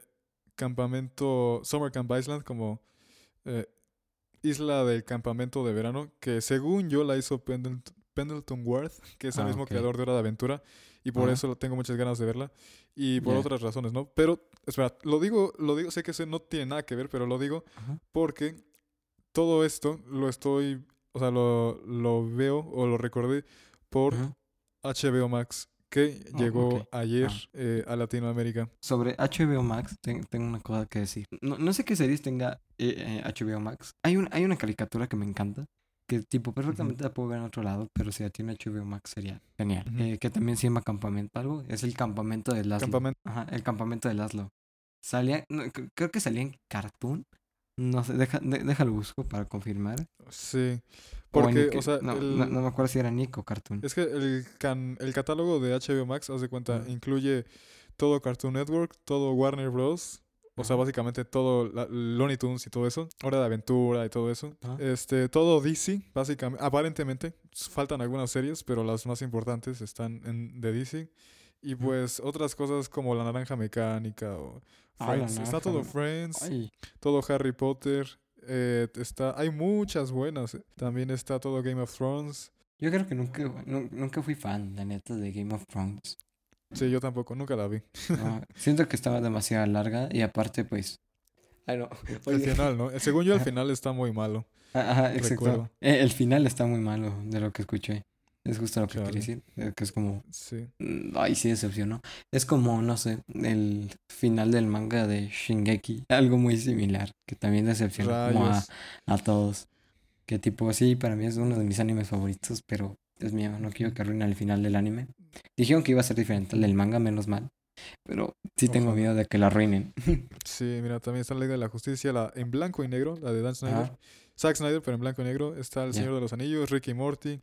Speaker 1: campamento Summer Camp Island como eh, isla del campamento de verano que según yo la hizo Pendleton, Pendleton Ward, que es el
Speaker 2: Ah,
Speaker 1: mismo creador de Hora de Aventura y por
Speaker 2: Ajá.
Speaker 1: eso tengo muchas ganas de verla y por otras razones, ¿no? Pero espera, lo digo, lo digo, sé que eso no tiene nada que ver, pero lo digo
Speaker 2: Ajá.
Speaker 1: porque todo esto lo estoy, o sea, lo, lo veo o lo recordé por
Speaker 2: Ajá.
Speaker 1: HBO Max que
Speaker 2: Oh,
Speaker 1: llegó ayer
Speaker 2: Ah.
Speaker 1: eh, a Latinoamérica.
Speaker 2: Sobre HBO Max, ten- tengo una cosa que decir. No, no sé qué series tenga eh, eh, HBO Max. Hay, un, hay una caricatura que me encanta. Que tipo, perfectamente la puedo ver en otro lado, pero si la tiene HBO Max sería genial. Eh, que también se llama Campamento algo. Es el campamento de Laszlo.
Speaker 1: Campamento.
Speaker 2: Ajá, el campamento de Laszlo. Salía, no, creo que salía en Cartoon. No sé, deja, de- déjalo busco para confirmar.
Speaker 1: Sí. Porque, o sea,
Speaker 2: no,
Speaker 1: el-
Speaker 2: no, no me acuerdo si era Nick o Cartoon.
Speaker 1: es que el, can- el catálogo de HBO Max, haz de cuenta, incluye todo Cartoon Network, todo Warner Bros. O sea, básicamente todo la- Looney Tunes y todo eso. Hora de Aventura y todo eso.
Speaker 2: Ajá.
Speaker 1: Este, todo DC, básicamente. Aparentemente, faltan algunas series, pero las más importantes están en, de DC. Y pues otras cosas como La Naranja Mecánica o
Speaker 2: Ah,
Speaker 1: Friends. Está todo Friends.
Speaker 2: Ay,
Speaker 1: todo Harry Potter. eh, está, hay muchas buenas. eh. También está todo Game of Thrones.
Speaker 2: yo creo que nunca, nu- nunca fui fan, la neta, de Game of Thrones.
Speaker 1: Sí, yo tampoco, nunca la vi.
Speaker 2: No, siento que estaba demasiado larga y aparte, pues. Ay, no.
Speaker 1: El final, ¿no? Según yo, el <laughs>
Speaker 2: Ajá.
Speaker 1: final está muy malo.
Speaker 2: Ah, Ajá, exacto. Eh, El final está muy malo de lo que escuché. Es justo lo que
Speaker 1: Chale.
Speaker 2: quería decir. eh, Que es como.
Speaker 1: Sí.
Speaker 2: mm, Ay, sí, decepcionó. Es como, no sé, el final del manga de Shingeki. Algo muy similar. Que también decepcionó como a, a todos. Que tipo, sí, para mí es uno de mis animes favoritos, pero Dios mío, no quiero que arruinen el final del anime. Dijeron que iba a ser diferente al del manga, menos mal. Pero sí tengo
Speaker 1: Ojalá.
Speaker 2: miedo de que lo arruinen. <laughs>
Speaker 1: Sí, mira, también está la Liga de la Justicia, la en blanco y negro, la de Dan Snyder.
Speaker 2: Ajá.
Speaker 1: Zack Snyder, pero en blanco y negro. Está El. Señor de los Anillos, Ricky Morty,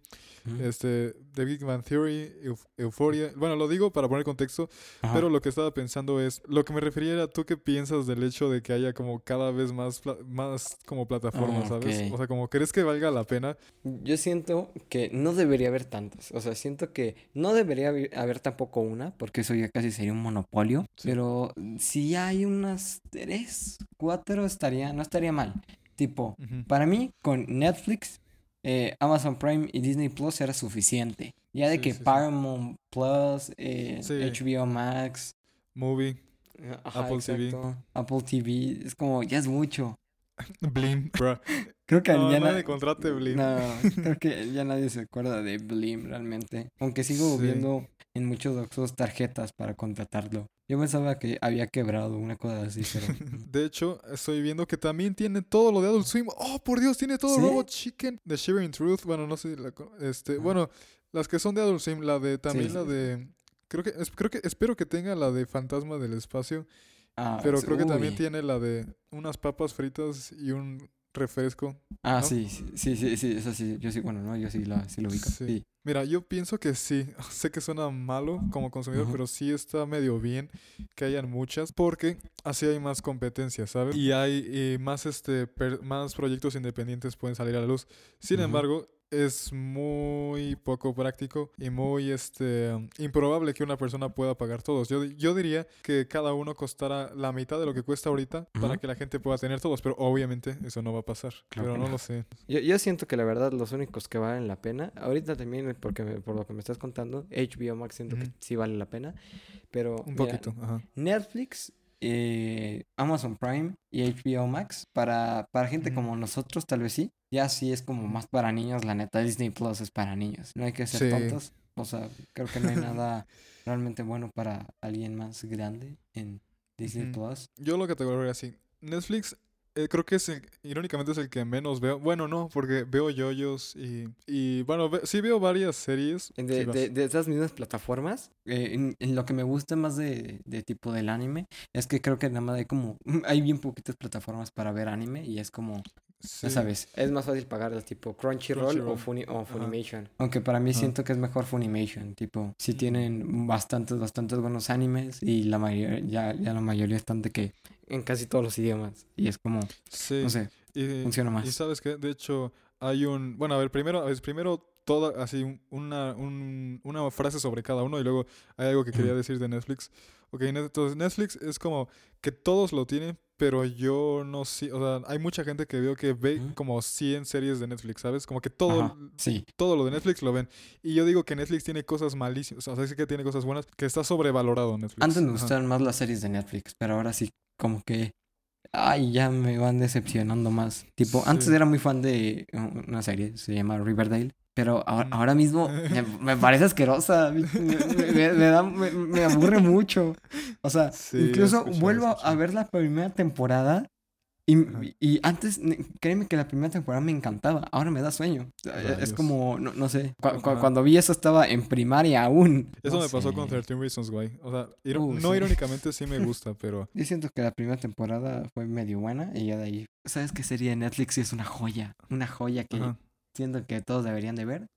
Speaker 1: este, The Big Bang Theory, Euf- Euphoria. Bueno, lo digo para poner contexto,
Speaker 2: Ajá.
Speaker 1: pero lo que estaba pensando es, lo que me refería era, ¿tú qué piensas del hecho de que haya como cada vez más, pla- más como plataformas,
Speaker 2: Ah,
Speaker 1: ¿sabes? O sea, como, ¿crees que valga la pena?
Speaker 2: Yo siento que no debería haber tantas. O sea, siento que no debería haber haber tampoco una, porque eso ya casi sería un monopolio.
Speaker 1: Sí.
Speaker 2: Pero si hay unas tres, cuatro, estaría, no estaría mal. Tipo, para mí, con Netflix eh, Amazon Prime y Disney Plus era suficiente. Ya de
Speaker 1: Sí,
Speaker 2: que
Speaker 1: sí, sí.
Speaker 2: Paramount Plus, eh,
Speaker 1: Sí.
Speaker 2: HBO Max,
Speaker 1: Movie,
Speaker 2: ajá,
Speaker 1: Apple TV.
Speaker 2: exacto, Apple TV, es como, ya es mucho. <laughs>
Speaker 1: Blim, bruh. <laughs>
Speaker 2: Creo que
Speaker 1: No,
Speaker 2: ya
Speaker 1: nadie
Speaker 2: na-
Speaker 1: contrate Blim.
Speaker 2: No, <laughs> creo que ya nadie se acuerda de Blim realmente. Aunque sigo
Speaker 1: Sí.
Speaker 2: viendo en muchos Oxxos tarjetas para contratarlo. Yo pensaba que había quebrado una cosa así, pero... <laughs>
Speaker 1: De hecho, estoy viendo que también tiene todo lo de Adult Swim. Oh, por Dios, tiene todo
Speaker 2: ¿Sí?
Speaker 1: Robot Chicken de Shivering Truth. Bueno, no sé, la este,
Speaker 2: Ah.
Speaker 1: bueno, las que son de Adult Swim, la de también
Speaker 2: Sí,
Speaker 1: la
Speaker 2: sí.
Speaker 1: de creo que es- creo que espero que tenga la de Fantasma del Espacio,
Speaker 2: Ah,
Speaker 1: pero creo que también tiene la de unas papas fritas y un refresco.
Speaker 2: Ah,
Speaker 1: ¿no?
Speaker 2: sí, sí, sí, sí, eso sí, yo sí, bueno, no, yo sí lo, sí lo ubico.
Speaker 1: Sí.
Speaker 2: Sí.
Speaker 1: Mira, yo pienso que sí. <laughs> Sé que suena malo como consumidor, pero sí está medio bien que hayan muchas, porque así hay más competencia, ¿sabes? Y hay eh, más este per- más proyectos independientes pueden salir a la luz. Sin embargo, es muy poco práctico y muy este improbable que una persona pueda pagar todos. Yo, yo diría que cada uno costará la mitad de lo que cuesta ahorita para que la gente pueda tener todos, pero obviamente eso no va a pasar.
Speaker 2: Claro
Speaker 1: pero no
Speaker 2: no.
Speaker 1: lo sé.
Speaker 3: Yo, yo siento que la verdad los únicos que valen la pena, ahorita también porque me- por lo que me estás contando, HBO Max siento que sí vale la pena, pero
Speaker 1: Un
Speaker 3: mira,
Speaker 1: poquito, ajá.
Speaker 2: Netflix, eh, Amazon Prime y HBO Max, para, para gente como nosotros tal vez sí. Ya sí es como más para niños, la neta, Disney Plus es para niños. No hay que ser
Speaker 1: Sí.
Speaker 2: tontos. O sea, creo que no hay nada <laughs> realmente bueno para alguien más grande en Disney. Plus.
Speaker 1: Yo lo categorizaría así. Netflix eh, creo que es el- irónicamente es el que menos veo. Bueno, no, porque veo yoyos y, y bueno, ve- sí veo varias series.
Speaker 3: de,
Speaker 1: Sí,
Speaker 3: de, de esas mismas plataformas,
Speaker 2: Eh, en- en lo que me gusta más de, de tipo del anime es que creo que nada más hay como... <laughs> Hay bien poquitas plataformas para ver anime y es como...
Speaker 1: Sí.
Speaker 2: Ya sabes.
Speaker 3: es más fácil pagarlas tipo Crunchyroll, o,
Speaker 1: Crunchyroll.
Speaker 3: Funi- o Funimation.
Speaker 2: Aunque para mí
Speaker 1: Ajá.
Speaker 2: siento que es mejor Funimation, tipo, si tienen bastantes, bastantes buenos animes y la mayoría, ya, ya la mayoría están de que,
Speaker 3: En casi todos los idiomas.
Speaker 2: y es como,
Speaker 1: Sí.
Speaker 2: no sé,
Speaker 1: y,
Speaker 2: funciona más.
Speaker 1: y sabes qué, de hecho, hay un. Bueno, a ver, primero, a ver, primero toda así un- una, un- una frase sobre cada uno y luego hay algo que quería decir de Netflix. Ok, entonces Netflix es como que todos lo tienen, pero yo no sé, o sea, hay mucha gente que veo que ve como 100 series de Netflix, ¿sabes? Como que todo,
Speaker 2: Ajá, sí,
Speaker 1: todo lo de Netflix lo ven. Y yo digo que Netflix tiene cosas malísimas, o sea, sí que tiene cosas buenas, que está sobrevalorado Netflix.
Speaker 2: antes me gustaban más las series de Netflix, pero ahora sí, como que, ay, ya me van decepcionando más. Tipo, antes era muy fan de una serie, se llama Riverdale. Pero ahora,
Speaker 1: Mm.
Speaker 2: ahora mismo me, <laughs> me parece asquerosa. Me, me- me- me da- me- me aburre mucho. O sea,
Speaker 1: Sí,
Speaker 2: incluso vuelvo a ver la primera temporada. Y, y antes, créeme que la primera temporada me encantaba. Ahora me da sueño. O sea, Es como, no, no sé. cu- cuando vi eso estaba en primaria aún.
Speaker 1: Eso
Speaker 2: No
Speaker 1: me pasó con
Speaker 2: sé.
Speaker 1: 13 Reasons Why. O sea,
Speaker 2: Uh,
Speaker 1: no
Speaker 2: sí.
Speaker 1: irónicamente sí me gusta, <laughs> pero
Speaker 2: Yo siento que la primera temporada fue medio buena y ya de ahí. ¿Sabes qué de Netflix? Es una joya. Una joya que
Speaker 1: ajá.
Speaker 2: siento que todos deberían de ver.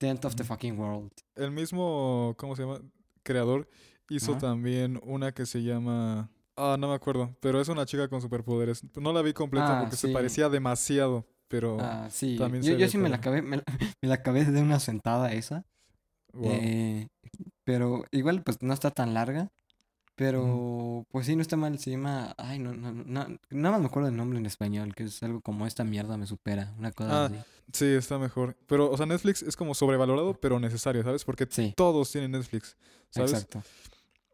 Speaker 2: Tent of the fucking world.
Speaker 1: el mismo, ¿cómo se llama? Creador hizo
Speaker 2: Ajá.
Speaker 1: también una que se llama... Ah, no me acuerdo, pero es una chica con superpoderes. No la vi completa
Speaker 2: Ah,
Speaker 1: porque se parecía demasiado, pero...
Speaker 2: Ah, sí.
Speaker 1: también
Speaker 2: Yo, sí me la acabé, me la, <laughs> me la acabé de una sentada esa.
Speaker 1: wow.
Speaker 2: Eh, pero igual, pues no está tan larga. Pero, pues sí, no está mal. Se llama. Ay, no, no, no, na- Nada más me acuerdo del nombre en español, que es algo como esta mierda me supera. Una cosa
Speaker 1: Ah,
Speaker 2: así.
Speaker 1: Sí, está mejor. Pero, o sea, Netflix es como sobrevalorado, pero necesario, ¿sabes? Porque
Speaker 2: Sí,
Speaker 1: todos tienen Netflix, ¿sabes?
Speaker 2: exacto.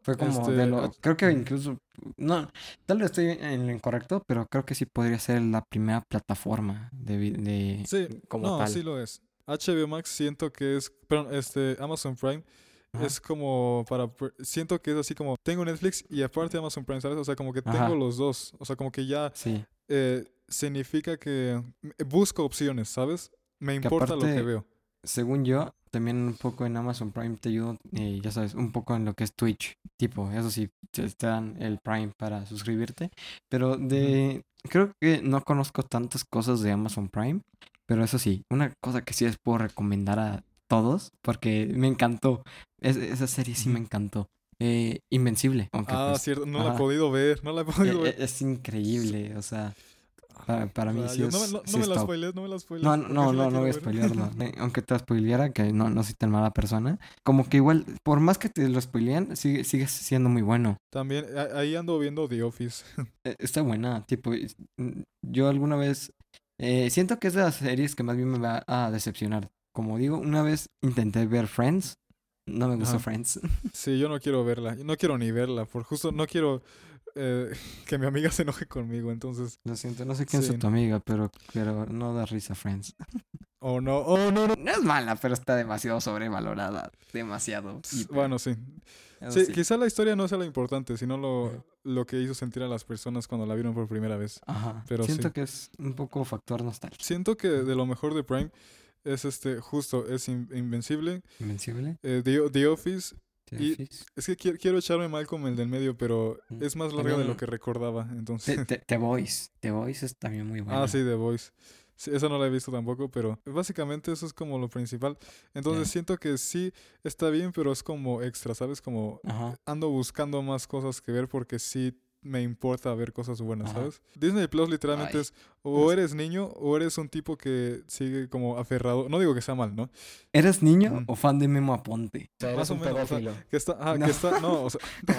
Speaker 2: Fue como
Speaker 1: Este,
Speaker 2: de lo.
Speaker 1: ah,
Speaker 2: Creo que incluso. No, tal vez estoy en lo incorrecto, pero creo que sí podría ser la primera plataforma de. de...
Speaker 1: Sí,
Speaker 3: como
Speaker 1: no,
Speaker 3: tal.
Speaker 1: sí lo es. HBO Max siento que es, perdón, este, Amazon Prime
Speaker 2: Ajá.
Speaker 1: es como para, siento que es así como, tengo Netflix y aparte Amazon Prime, ¿sabes? O sea, como que
Speaker 2: Ajá.
Speaker 1: tengo los dos. O sea, como que ya
Speaker 2: Sí.
Speaker 1: eh, significa que busco opciones, ¿sabes? Me importa lo que veo.
Speaker 2: Según yo, también un poco en Amazon Prime te ayudo, eh, ya sabes, un poco en lo que es Twitch. Tipo, eso sí, te, te dan el Prime para suscribirte. Pero de... Creo que no conozco tantas cosas de Amazon Prime. Pero eso sí, una cosa que sí les puedo recomendar a todos, porque me encantó. Es- esa serie sí me encantó. Eh, Invencible, aunque
Speaker 1: Ah,
Speaker 2: pues,
Speaker 1: cierto, no la he podido ver, no la he <laughs> podido
Speaker 2: eh,
Speaker 1: ver.
Speaker 2: es increíble, o sea, para, para mí sí
Speaker 1: Rayos,
Speaker 2: es,
Speaker 1: no no,
Speaker 2: sí
Speaker 1: no me la spoilees, no me la spoilees.
Speaker 2: No, no, no,
Speaker 1: sí la
Speaker 2: no, voy a spoilearlo. <laughs> Eh, Aunque te spoileara, que no, no soy tan mala persona. Como que igual, por más que te lo spoilean, sigue, sigue siendo muy bueno.
Speaker 1: También, ahí ando viendo The Office. <laughs>
Speaker 2: Eh, Está buena, tipo, mm, yo alguna vez Eh, siento que es de las series que más bien me va a decepcionar. Como digo, una vez intenté ver Friends. No me gustó. Friends. <laughs>
Speaker 1: Sí, yo no quiero verla. No quiero ni verla. Por justo no quiero eh, <laughs> que mi amiga se enoje conmigo. Entonces,
Speaker 2: Lo siento, no sé quién
Speaker 1: Sí.
Speaker 2: es tu amiga, pero, pero no da risa Friends. <laughs>
Speaker 1: oh no, oh no, no.
Speaker 2: No es mala, pero está demasiado sobrevalorada. Demasiado. hiper.
Speaker 1: Bueno, sí. Sí, quizá la historia no sea lo importante, sino lo, lo que hizo sentir a las personas cuando la vieron por primera vez.
Speaker 2: Ajá.
Speaker 1: pero
Speaker 2: Siento
Speaker 1: sí.
Speaker 2: que es un poco factor nostálgico.
Speaker 1: Siento que de lo mejor de Prime es este, justo, es In- Invencible,
Speaker 2: Invencible.
Speaker 1: eh, The, The Office. Y-. Es que quiero, quiero echarme mal como el del medio, pero
Speaker 2: Mm.
Speaker 1: es más larga de lo que recordaba. Entonces,
Speaker 2: The, The- The Voice. The Voice es también muy buena.
Speaker 1: ah, sí, The Voice. Sí, esa no la he visto tampoco, pero básicamente eso es como lo principal. Entonces
Speaker 2: Ya.
Speaker 1: siento que sí está bien, pero es como extra, ¿sabes? Como
Speaker 2: Ajá.
Speaker 1: ando buscando más cosas que ver porque sí me importa ver cosas buenas,
Speaker 2: Ajá.
Speaker 1: ¿sabes? Disney Plus literalmente
Speaker 2: Ay.
Speaker 1: es o eres niño o eres un tipo que sigue como aferrado. No digo que sea mal, ¿no?
Speaker 2: ¿Eres niño
Speaker 1: Mm.
Speaker 2: o fan de Memo Aponte?
Speaker 3: O sea,
Speaker 1: Más
Speaker 3: eres
Speaker 1: o
Speaker 3: un
Speaker 1: menos, o sea,
Speaker 3: pedófilo.
Speaker 1: Que está, ah,
Speaker 2: No.
Speaker 1: que está, <laughs> no, o sea, no,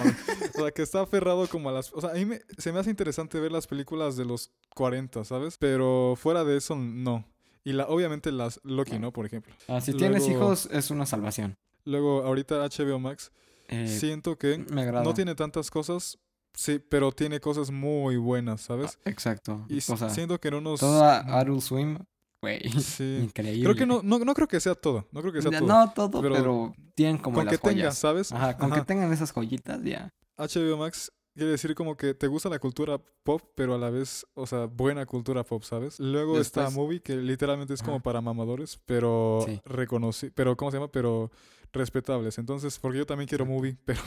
Speaker 1: o sea, que está aferrado como a las, o sea, a mí me, se me hace interesante ver las películas de los 40, ¿sabes? Pero fuera de eso, no. Y la, obviamente las Loki,
Speaker 2: No.
Speaker 1: Por ejemplo.
Speaker 2: Ah, si tienes hijos, es una salvación.
Speaker 1: Luego, ahorita HBO Max,
Speaker 2: Eh,
Speaker 1: siento que no tiene tantas cosas, sí, pero tiene cosas muy buenas, ¿sabes?
Speaker 2: Ah, Exacto.
Speaker 1: Y
Speaker 2: o sea,
Speaker 1: siento que en unos...
Speaker 2: toda. Adult Swim, güey. <laughs>
Speaker 1: Sí.
Speaker 2: Increíble.
Speaker 1: Creo que no, no, no creo que sea todo, no creo que sea
Speaker 2: Ya,
Speaker 1: todo.
Speaker 2: No todo,
Speaker 1: pero
Speaker 2: pero, tienen como
Speaker 1: con
Speaker 2: las
Speaker 1: que tenga,
Speaker 2: joyas.
Speaker 1: ¿sabes?
Speaker 2: Ajá, con
Speaker 1: Ajá.
Speaker 2: que tengan esas joyitas, ya.
Speaker 1: HBO Max quiere decir como que te gusta la cultura pop, pero a la vez, o sea, buena cultura pop, ¿sabes? Luego está Movie, que literalmente es como
Speaker 2: Ajá.
Speaker 1: para mamadores, pero
Speaker 2: Sí.
Speaker 1: reconocí, pero ¿cómo se llama? Pero respetables. Entonces, porque yo también quiero. Movie, <laughs> pero,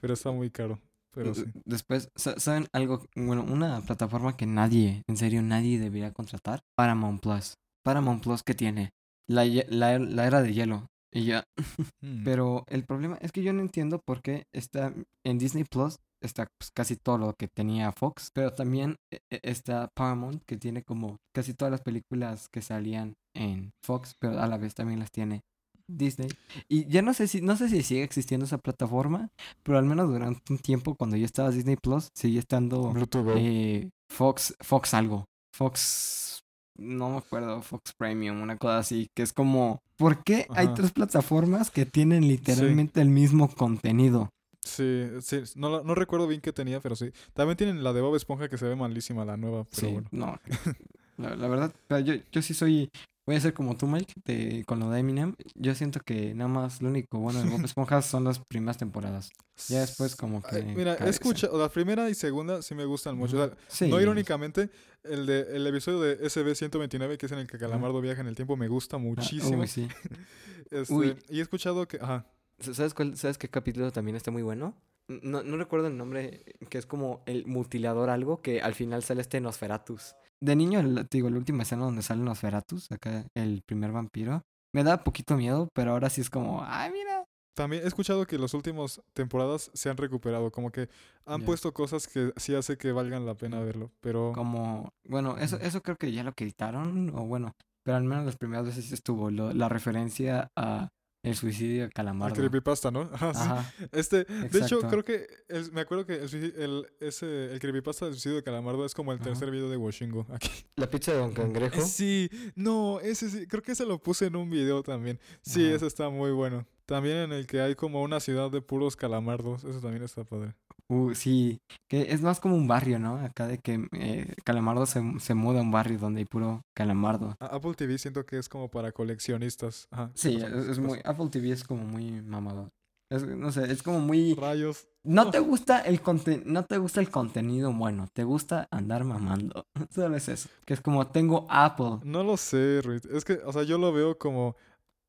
Speaker 1: pero está muy caro. Pero sí.
Speaker 2: Después, sa- ¿saben algo? Bueno, una plataforma que nadie, en serio, nadie debería contratar. Paramount Plus. Paramount Plus que tiene la, la, la era de hielo. Y ya. <laughs>
Speaker 1: Mm.
Speaker 2: Pero el problema es que yo no entiendo por qué está en Disney Plus está pues, casi todo lo que tenía Fox, pero también e- e- está Paramount que tiene como casi todas las películas que salían en Fox, pero a la vez también las tiene Disney. Y ya no sé si no sé si sigue existiendo esa plataforma, pero al menos durante un tiempo cuando yo estaba Disney Plus sigue estando eh, Fox Fox algo. Fox no me acuerdo, Fox Premium, una cosa así, que es como, ¿por qué hay tres plataformas que tienen literalmente el mismo contenido?
Speaker 1: Sí, sí, no, no recuerdo bien qué tenía, pero sí. También tienen la de Bob Esponja que se ve malísima, la nueva, pero
Speaker 2: Sí,
Speaker 1: bueno.
Speaker 2: no. <laughs> La, la verdad, yo, yo sí soy, voy a ser como tú, Mike, de- con lo de Eminem. Yo siento que nada más lo único bueno de Bob <laughs> Esponja son las primeras temporadas. Ya después como que...
Speaker 1: Ay, mira, escucha, la primera y segunda sí me gustan mucho. O sea,
Speaker 2: Sí.
Speaker 1: No irónicamente, el de el episodio de SB129, que es en el que Calamardo viaja en el tiempo, me gusta
Speaker 2: Ah,
Speaker 1: muchísimo.
Speaker 2: uy, sí. <laughs>
Speaker 1: Este,
Speaker 2: Uy.
Speaker 1: Y he escuchado que. Ajá.
Speaker 3: ¿Sabes, cuál, ¿Sabes qué capítulo también está muy bueno? No, no recuerdo el nombre, que es como el mutilador algo, que al final sale este Nosferatus.
Speaker 2: De niño, el- te digo, la última escena donde sale Nosferatus, acá el primer vampiro, me da poquito miedo, pero ahora sí es como, ay, mira.
Speaker 1: También he escuchado que las últimas temporadas se han recuperado. Como que han puesto cosas que sí hace que valgan la pena verlo. Pero.
Speaker 2: Como, bueno, eso, eso creo que ya lo quitaron, o bueno, pero al menos las primeras veces estuvo lo- la referencia a el suicidio de
Speaker 1: El
Speaker 2: Calamardo.
Speaker 1: creepypasta, ¿no? Ajá, <laughs> sí.
Speaker 2: Ajá,
Speaker 1: Este, de hecho, creo que el- me acuerdo que el, el, ese, el creepypasta del suicidio de Calamardo es como el
Speaker 2: Ajá.
Speaker 1: tercer video de Washingo <laughs> aquí.
Speaker 3: La pizza de Don Cangrejo.
Speaker 1: Sí, no, ese sí, creo que ese lo puse en un video también. Sí,
Speaker 2: Ajá.
Speaker 1: ese está muy bueno. También en el que hay como una ciudad de puros calamardos, eso también está padre.
Speaker 2: Uh, sí, que es más como un barrio, ¿no? Acá de que eh, Calamardo se, se muda a un barrio donde hay puro Calamardo.
Speaker 1: Apple TV siento que es como para coleccionistas. Ajá,
Speaker 2: Sí, es, muy, Apple TV es como muy mamador. Es, no sé, es como muy...
Speaker 1: Rayos.
Speaker 2: No te <laughs> gusta el conte- no te gusta el contenido bueno, te gusta andar mamando. <laughs> Solo es eso. Que es como tengo Apple.
Speaker 1: No lo sé, Ruiz. Es que, o sea, yo lo veo como...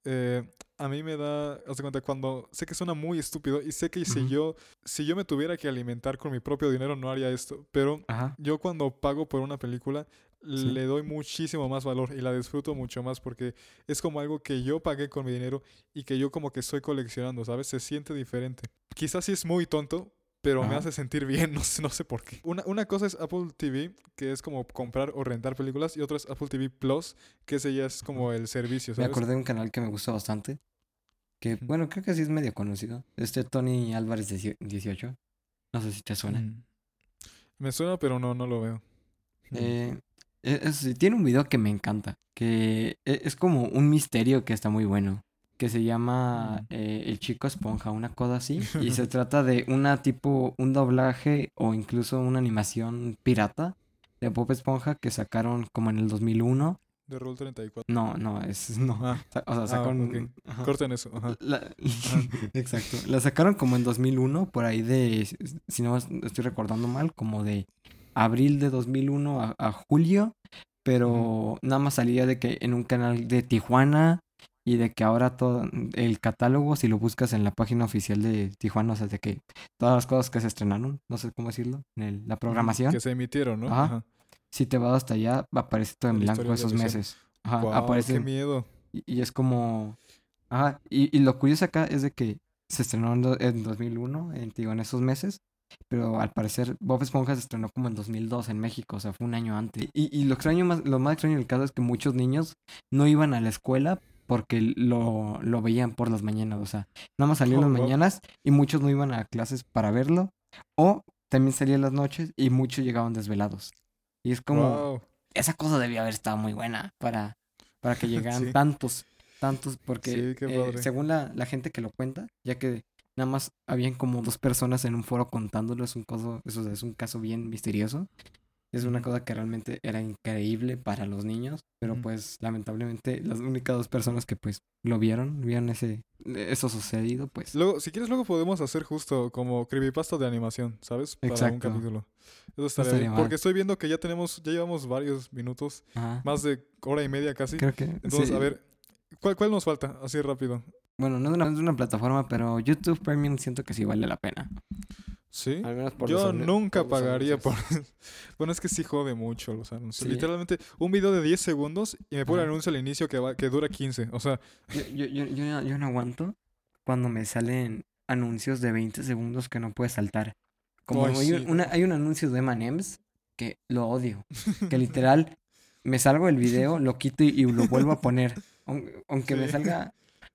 Speaker 1: eh, a mí me da, haz de cuenta, cuando sé que suena muy estúpido y sé que si yo, si yo me tuviera que alimentar con mi propio dinero no haría esto, pero
Speaker 2: Ajá.
Speaker 1: yo cuando pago por una película
Speaker 2: Sí.
Speaker 1: le doy muchísimo más valor y la disfruto mucho más porque es como algo que yo pagué con mi dinero y que yo como que estoy coleccionando, ¿sabes? Se siente diferente. Quizás sí es muy tonto, pero me hace sentir bien, <laughs> no sé, no sé por qué. Una, una cosa es Apple TV, que es como comprar o rentar películas, y otra es Apple TV Plus, que ese ya es como el servicio,
Speaker 2: Me acordé de un canal que me gusta bastante. Que, bueno, creo que sí es medio conocido. Este Tony Álvarez dieci- 18. No sé si te suena.
Speaker 1: Mm. Me suena, pero no, no lo veo.
Speaker 2: Eh, E- tiene un video que me encanta, que e- es como un misterio que está muy bueno, que se llama eh, El Chico Esponja, una cosa así, y se <laughs> trata de una tipo, un doblaje o incluso una animación pirata de Bob Esponja que sacaron como en el 2001.
Speaker 1: De Rule 34.
Speaker 2: No, no, es, no,
Speaker 1: Ah,
Speaker 2: o sea,
Speaker 1: ah,
Speaker 2: sacaron...
Speaker 1: ok.
Speaker 2: ajá.
Speaker 1: corten eso. Ajá.
Speaker 2: La- <laughs> Exacto. La sacaron como en 2001, por ahí de, si no estoy recordando mal, como de abril de 2001 a, a julio, pero nada más salía de que en un canal de Tijuana y de que ahora todo el catálogo, si lo buscas en la página oficial de Tijuana, o sea, de que todas las cosas que se estrenaron, no sé cómo decirlo, en el- la programación,
Speaker 1: Que se emitieron, ¿no?
Speaker 2: Ajá. si te vas hasta allá, va a aparecer todo en blanco esos meses. Ajá, aparece
Speaker 1: qué miedo.
Speaker 2: y, y es como... Ajá, y, y lo curioso acá es de que se estrenó en, en 2001, en, digo, en esos meses, pero al parecer Bob Esponja se estrenó como en 2002 en México, o sea, fue un año antes. Y, y lo extraño más, lo más extraño del caso es que muchos niños no iban a la escuela porque lo, lo veían por las mañanas, o sea, nada más salía en
Speaker 1: Oh,
Speaker 2: las
Speaker 1: wow.
Speaker 2: mañanas y muchos no iban a clases para verlo, o también salía en las noches y muchos llegaban desvelados. Y es como,
Speaker 1: Guau.
Speaker 2: esa cosa debía haber estado muy buena para, para que <laughs> llegaran
Speaker 1: Sí.
Speaker 2: tantos, tantos, porque
Speaker 1: Sí,
Speaker 2: eh, según la, la gente que lo cuenta, ya que nada más habían como dos personas en un foro contándolo, es un caso, eso es un caso bien misterioso. Es una cosa que realmente era increíble para los niños, pero pues lamentablemente las únicas dos personas que pues lo vieron, vieron ese, eso sucedido, pues
Speaker 1: Luego, si quieres, luego podemos hacer justo como creepypasta de animación, ¿sabes? Para un
Speaker 2: Exacto.
Speaker 1: capítulo. Eso estaría
Speaker 2: estaría
Speaker 1: bien. Porque estoy viendo que ya tenemos, ya llevamos varios minutos,
Speaker 2: ajá,
Speaker 1: más de hora y media casi.
Speaker 2: creo que
Speaker 1: Entonces,
Speaker 2: sí.
Speaker 1: a ver, ¿cuál, ¿cuál nos falta? Así rápido.
Speaker 2: Bueno, no es una, es una plataforma, pero YouTube Premium siento que sí vale la pena.
Speaker 1: ¿Sí?
Speaker 3: Al menos por los
Speaker 1: Yo nunca
Speaker 3: por
Speaker 1: pagaría por... <laughs> bueno, es que sí jode mucho los anuncios.
Speaker 2: Sí.
Speaker 1: Literalmente, un video de 10 segundos y me pone el anuncio al inicio que, va, que dura 15. O sea,
Speaker 2: Yo, yo, yo, yo, no- yo no aguanto cuando me salen anuncios de 20 segundos que no puedes saltar. Como
Speaker 1: Ay,
Speaker 2: hay, un, una, hay un anuncio de M&M's que lo odio. Que literal me salgo del video, lo quito y, y lo vuelvo a poner. <laughs> Aun- Aunque me salga...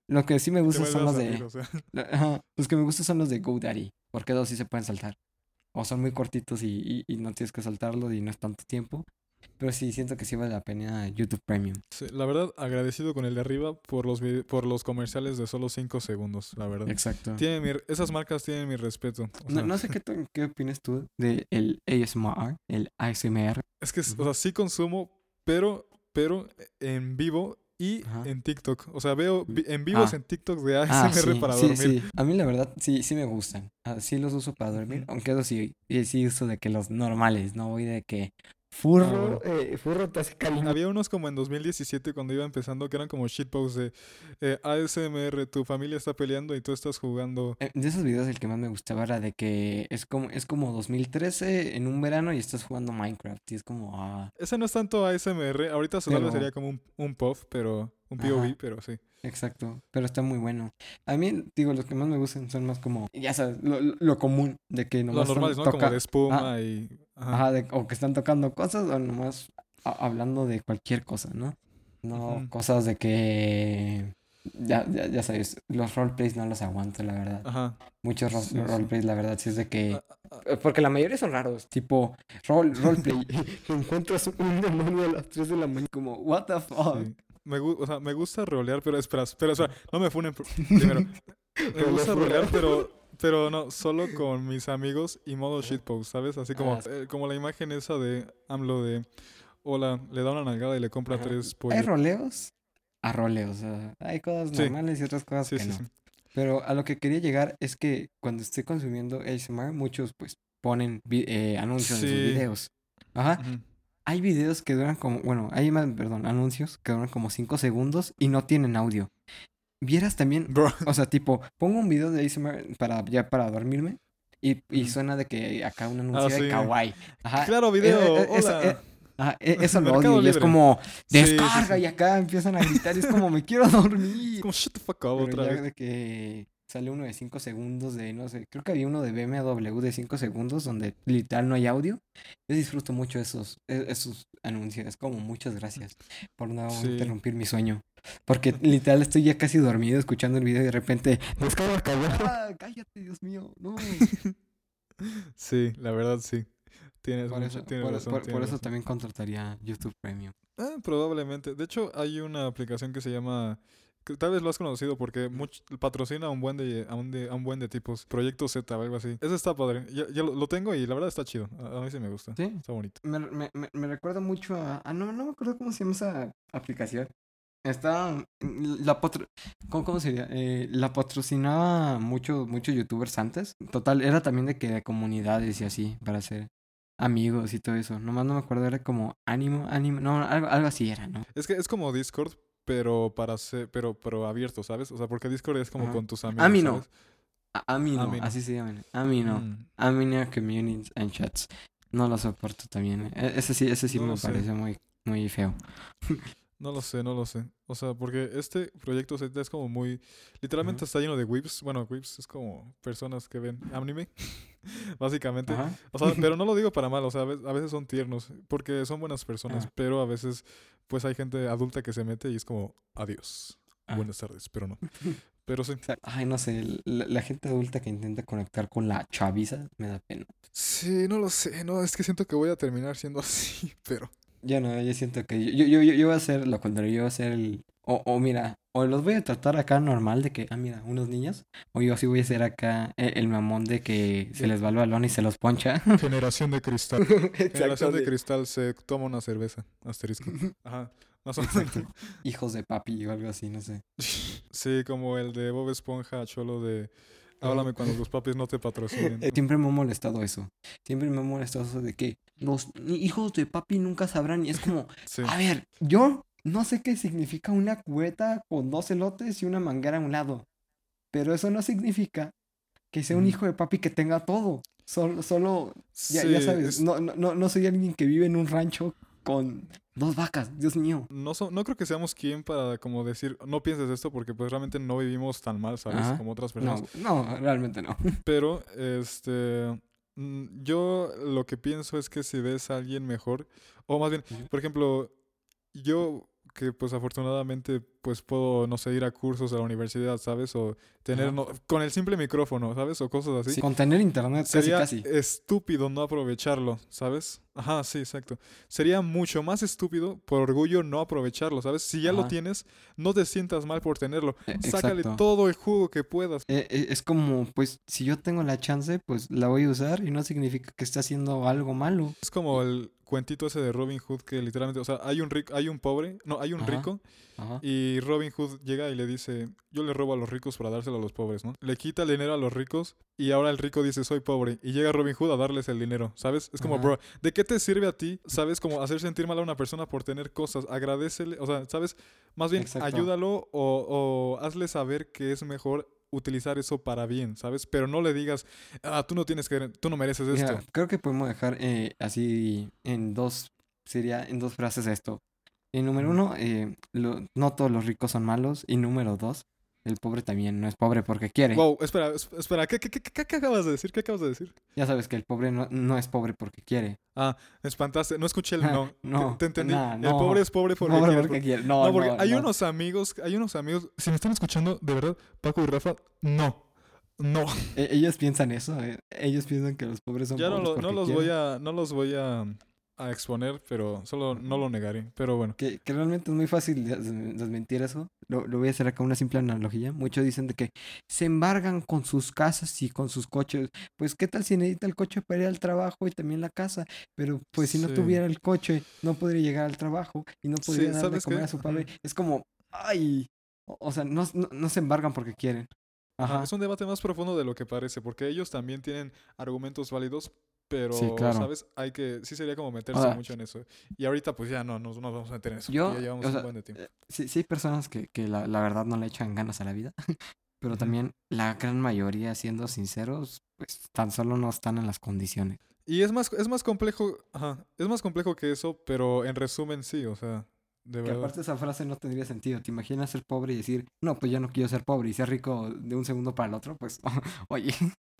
Speaker 2: Lo que sí me gusta son los
Speaker 1: a
Speaker 2: de...
Speaker 1: salir, o sea.
Speaker 2: los que me gustan son los de GoDaddy. Porque dos sí se pueden saltar. O son muy cortitos y, y, y no tienes que saltarlos y no es tanto tiempo. Pero sí, siento que sí vale la pena YouTube Premium.
Speaker 1: Sí, la verdad, agradecido con el de arriba por los, por los comerciales de solo 5 segundos, la verdad.
Speaker 2: Exacto.
Speaker 1: Tienen mi- esas marcas tienen mi respeto. o
Speaker 2: No,
Speaker 1: sea,
Speaker 2: no sé qué, qué opinas tú del el ASMR, el ASMR.
Speaker 1: Es que, o
Speaker 2: Ujú.
Speaker 1: sea, sí consumo, pero, pero en vivo y
Speaker 2: Ajá.
Speaker 1: en TikTok. O sea, veo en vivos
Speaker 2: Ah.
Speaker 1: en TikTok de
Speaker 2: Ah,
Speaker 1: ASMR
Speaker 2: sí,
Speaker 1: para
Speaker 2: sí,
Speaker 1: dormir.
Speaker 2: sí. A mí la verdad sí, sí me gustan. Ah, sí los uso para dormir, aunque eso sí, sí uso de que los normales, no voy de que furro,
Speaker 1: bueno.
Speaker 2: eh, furro te hace <laughs> caliente.
Speaker 1: Había unos como en 2017 cuando iba empezando que eran como shitposts de eh, ASMR, tu familia está peleando y tú estás jugando.
Speaker 2: Eh, De esos videos el que más me gustaba era de que es como, es como 2013 en un verano y estás jugando Minecraft y es como, ah,
Speaker 1: Ese no es tanto ASMR, ahorita
Speaker 2: Pero-
Speaker 1: sería como un, un POV, pero un
Speaker 2: Ajá.
Speaker 1: POV, pero sí.
Speaker 2: Exacto, pero está muy bueno. A mí, digo, los que más me gustan son más como, ya sabes, lo, lo- común, de que nomás
Speaker 1: Los normales, ¿no?
Speaker 2: toca-
Speaker 1: Como de espuma y... Ajá.
Speaker 2: Ajá, de- o que están tocando cosas o nomás a- hablando de cualquier cosa, ¿no? No cosas de que... Ya, ya, ya sabes, los roleplays no los aguanto, la verdad.
Speaker 1: Ajá.
Speaker 2: Muchos ro-
Speaker 1: Sí, sí.
Speaker 2: roleplays, la verdad, sí es de que...
Speaker 1: Ah,
Speaker 3: Eh, Porque la mayoría son raros.
Speaker 2: Tipo, rol, roleplay, <laughs> encuentras un demonio a las 3 de la mañana como, what the fuck?
Speaker 1: Sí. Me, o sea, me gusta rolear, pero espera, espera, espera, no me funen pr- <laughs> primero. Me gusta rolear, pero, pero no, solo con mis amigos y modo shitpost, ¿sabes? Así como,
Speaker 3: Ah,
Speaker 1: eh, como la imagen esa de AMLO de, hola, le da una nalgada y le compra
Speaker 3: Ajá.
Speaker 1: tres
Speaker 2: Hay
Speaker 1: pollos.
Speaker 2: roleos a roleos, o sea, hay cosas
Speaker 1: Sí.
Speaker 2: normales y otras cosas
Speaker 1: Sí,
Speaker 2: que
Speaker 1: sí,
Speaker 2: no.
Speaker 1: sí.
Speaker 2: Pero a lo que quería llegar es que cuando estoy consumiendo ASMR, muchos pues ponen eh, anuncios en sus videos. Ajá. Hay videos que duran como, bueno, hay más, perdón, anuncios que duran como 5 segundos y no tienen audio. Vieras también,
Speaker 1: Bro,
Speaker 2: o sea, tipo, pongo un video de ASMR para, ya para dormirme y, y suena de que acá un anuncio de
Speaker 1: sí.
Speaker 2: kawaii. Ajá.
Speaker 1: claro,
Speaker 2: eh,
Speaker 1: video,
Speaker 2: eh, eso,
Speaker 1: hola.
Speaker 2: eh, ajá, e- eso lo odio y es
Speaker 1: Libre.
Speaker 2: como,
Speaker 1: Sí, sí,
Speaker 2: descarga
Speaker 1: sí.
Speaker 2: y acá empiezan a gritar y es como, me quiero <laughs>
Speaker 1: Es
Speaker 2: dormir.
Speaker 1: como, shut the fuck up
Speaker 2: Pero
Speaker 1: otra vez.
Speaker 2: de que sale uno de 5 segundos de, no sé, creo que había uno de BMW de 5 segundos donde literal no hay audio. Yo disfruto mucho esos, e- esos anuncios. Es como muchas gracias por no
Speaker 1: Sí.
Speaker 2: interrumpir mi sueño. Porque <laughs> literal estoy ya casi dormido escuchando el video y de repente... <laughs> "Descarga, cabrón". Ah, cállate, Dios mío. No. <laughs>
Speaker 1: Sí, la verdad sí. Tienes
Speaker 2: Por
Speaker 1: mucho-
Speaker 2: eso,
Speaker 1: tienes
Speaker 2: por,
Speaker 1: razón,
Speaker 2: por-
Speaker 1: tienes
Speaker 2: por eso
Speaker 1: razón.
Speaker 2: también contrataría YouTube Premium.
Speaker 1: Ah, probablemente. De hecho, hay una aplicación que se llama. Tal vez lo has conocido porque much- patrocina a un buen de, a un de, a un buen de tipos. Proyecto Z o algo así. Ese está padre. Ya, ya lo, lo tengo y la verdad está chido. A, a mí sí me gusta.
Speaker 2: Sí.
Speaker 1: Está bonito.
Speaker 2: Me, me, me, me recuerda mucho a... Ah, no, no me acuerdo cómo se llama esa aplicación. Está... La patro- ¿cómo, cómo sería? Eh, la patrocinaba muchos muchos youtubers antes. Total, era también de que de comunidades y así, para hacer amigos y todo eso. Nomás no me acuerdo, era como ánimo, ánimo, no, algo, algo así era, ¿no?
Speaker 1: Es que es como Discord, pero para ser, pero, pero abierto, ¿sabes? O sea, porque Discord es como
Speaker 2: Ajá.
Speaker 1: con tus amigos.
Speaker 2: Amino.
Speaker 1: ¿sabes?
Speaker 2: A- Amino,
Speaker 1: Amino.
Speaker 2: así se llaman. Amino.
Speaker 1: Mm.
Speaker 2: Amino Communities and Chats. No lo soporto también. E- Ese sí, ese sí
Speaker 1: No
Speaker 2: me
Speaker 1: sé.
Speaker 2: parece muy, muy feo.
Speaker 1: No lo sé, no lo sé. O sea, porque este proyecto Z es como muy... Literalmente está lleno de whips. Bueno, whips es como personas que ven anime, <laughs> básicamente.
Speaker 2: Ajá.
Speaker 1: O sea, pero <laughs> no lo digo para mal, o sea, a ve- a veces son tiernos, porque son buenas personas,
Speaker 2: Ah.
Speaker 1: pero a veces pues hay gente adulta que se mete y es como, adiós,
Speaker 2: Ah.
Speaker 1: buenas tardes, pero no. <laughs> Pero sí.
Speaker 2: Ay, no sé, la, la gente adulta que intenta conectar con la chaviza me da pena.
Speaker 1: Sí, no lo sé, no, es que siento que voy a terminar siendo así, pero...
Speaker 2: Ya no, yo siento que yo, yo, yo, yo voy a hacer lo contrario, yo voy a hacer el... O, o mira, o los voy a tratar acá normal de que, ah, mira, unos niños, o yo sí voy a ser acá el, el mamón de que se les va el balón y se los poncha. <laughs>
Speaker 1: Generación de cristal. Generación de cristal se toma una cerveza, asterisco. Ajá, más o menos.
Speaker 2: Exacto. Hijos de papi o algo así, no sé. <laughs>
Speaker 1: Sí, como el de Bob Esponja, cholo de... Háblame cuando los papis no te patrocinen. <laughs>
Speaker 2: Siempre me ha molestado eso. Siempre me ha molestado eso de que los hijos de papi nunca sabrán. Y es como, <laughs>
Speaker 1: Sí.
Speaker 2: a ver, yo no sé qué significa una cubeta con dos elotes y una manguera a un lado. Pero eso no significa que sea un
Speaker 1: Ujú.
Speaker 2: hijo de papi que tenga todo. Solo, solo ya, ya sabes,
Speaker 1: es-
Speaker 2: no, no, no, soy alguien que vive en un rancho con dos vacas. Dios mío.
Speaker 1: No, so- no creo que seamos quien para como decir, no pienses esto porque pues realmente no vivimos tan mal, ¿sabes?
Speaker 2: Ajá.
Speaker 1: Como otras personas.
Speaker 2: No, no, realmente no.
Speaker 1: Pero, este, mm, yo lo que pienso es que si ves a alguien mejor, o más bien, por ejemplo, yo que pues afortunadamente pues puedo, no sé, ir a cursos a la universidad, ¿sabes? O tener, no- con el simple micrófono, ¿sabes? O cosas así.
Speaker 2: Sí, Con tener internet
Speaker 1: Sería
Speaker 2: casi.
Speaker 1: estúpido no aprovecharlo, ¿sabes? Ajá, sí, exacto. Sería mucho más estúpido por orgullo no aprovecharlo, ¿sabes? Si ya lo tienes, no te sientas mal por tenerlo.
Speaker 2: Eh,
Speaker 1: Sácale
Speaker 2: exacto.
Speaker 1: todo el jugo que puedas.
Speaker 2: Eh, eh, es como, pues, si yo tengo la chance, pues la voy a usar y no significa que esté haciendo algo malo.
Speaker 1: Es como el cuentito ese de Robin Hood que literalmente, o sea, hay un rico, hay un pobre, no, hay un
Speaker 2: Ajá.
Speaker 1: rico
Speaker 2: Ajá.
Speaker 1: y Robin Hood llega y le dice, yo le robo a los ricos para dárselo a los pobres, ¿no? Le quita el dinero a los ricos y ahora el rico dice, soy pobre y llega Robin Hood a darles el dinero, ¿sabes? Es como,
Speaker 2: Ajá.
Speaker 1: bro, ¿de qué te sirve a ti, sabes? Como hacer sentir mal a una persona por tener cosas, agradecele, o sea, ¿sabes? Más bien,
Speaker 2: Exacto.
Speaker 1: ayúdalo o, o hazle saber que es mejor utilizar eso para bien, ¿sabes? Pero no le digas, ah, tú no tienes que, tú no mereces esto.
Speaker 2: Creo que podemos dejar eh, así en dos, sería en dos frases esto. Y número uno, eh, lo- no todos los ricos son malos. Y número dos, el pobre también no es pobre porque quiere.
Speaker 1: Wow, espera, es- espera, ¿qué, qué, qué, qué- qué acabas de decir? ¿Qué acabas de decir?
Speaker 2: Ya sabes que el pobre no, no es pobre porque quiere.
Speaker 1: Ah, me espantaste, no escuché el <laughs> no.
Speaker 2: no,
Speaker 1: te entendí.
Speaker 2: nah,
Speaker 1: el
Speaker 2: no.
Speaker 1: pobre es pobre porque
Speaker 2: pobre
Speaker 1: quiere,
Speaker 2: porque quiere. No,
Speaker 1: No, porque
Speaker 2: no,
Speaker 1: hay
Speaker 2: no.
Speaker 1: unos amigos, hay unos amigos, si me están escuchando, de verdad, Paco y Rafa, no. No,
Speaker 2: E- ellos piensan eso. eh, Ellos piensan que los pobres son
Speaker 1: ya no,
Speaker 2: pobres
Speaker 1: lo- no los
Speaker 2: quieren.
Speaker 1: voy a, no los voy a, a exponer, pero solo no lo negaré. Pero bueno,
Speaker 2: Que, que realmente es muy fácil des- desmentir eso. Lo, lo voy a hacer acá una simple analogía. Muchos dicen de que se embargan con sus casas y con sus coches. Pues, ¿qué tal si necesita el coche para ir al trabajo y también la casa? Pero, pues, si no
Speaker 1: Sí.
Speaker 2: tuviera el coche, no podría llegar al trabajo y no podría darle de
Speaker 1: ¿sabes
Speaker 2: comer
Speaker 1: qué?
Speaker 2: a su padre. Es como, ay. O, o sea, no, no, no se embargan porque quieren.
Speaker 1: Ajá. es un debate más profundo de lo que parece, porque ellos también tienen argumentos válidos, pero,
Speaker 2: Sí, claro.
Speaker 1: ¿sabes? Hay que, sí sería como meterse
Speaker 2: Ahora,
Speaker 1: mucho en eso. Y ahorita, pues ya no nos, no nos vamos a meter en eso,
Speaker 2: Yo,
Speaker 1: ya llevamos
Speaker 2: o
Speaker 1: un
Speaker 2: sea,
Speaker 1: buen de tiempo.
Speaker 2: eh, sí, sí hay personas que, que la, la verdad no le echan ganas a la vida, <laughs> pero también la gran mayoría, siendo sinceros, pues tan solo no están en las condiciones.
Speaker 1: Y es más, es más complejo, ajá, es más complejo que eso, pero en resumen sí, o sea, de
Speaker 2: Que aparte esa frase no tendría sentido. ¿Te imaginas ser pobre y decir, no, pues yo no quiero ser pobre y ser rico de un segundo para el otro? Pues, <laughs> oye,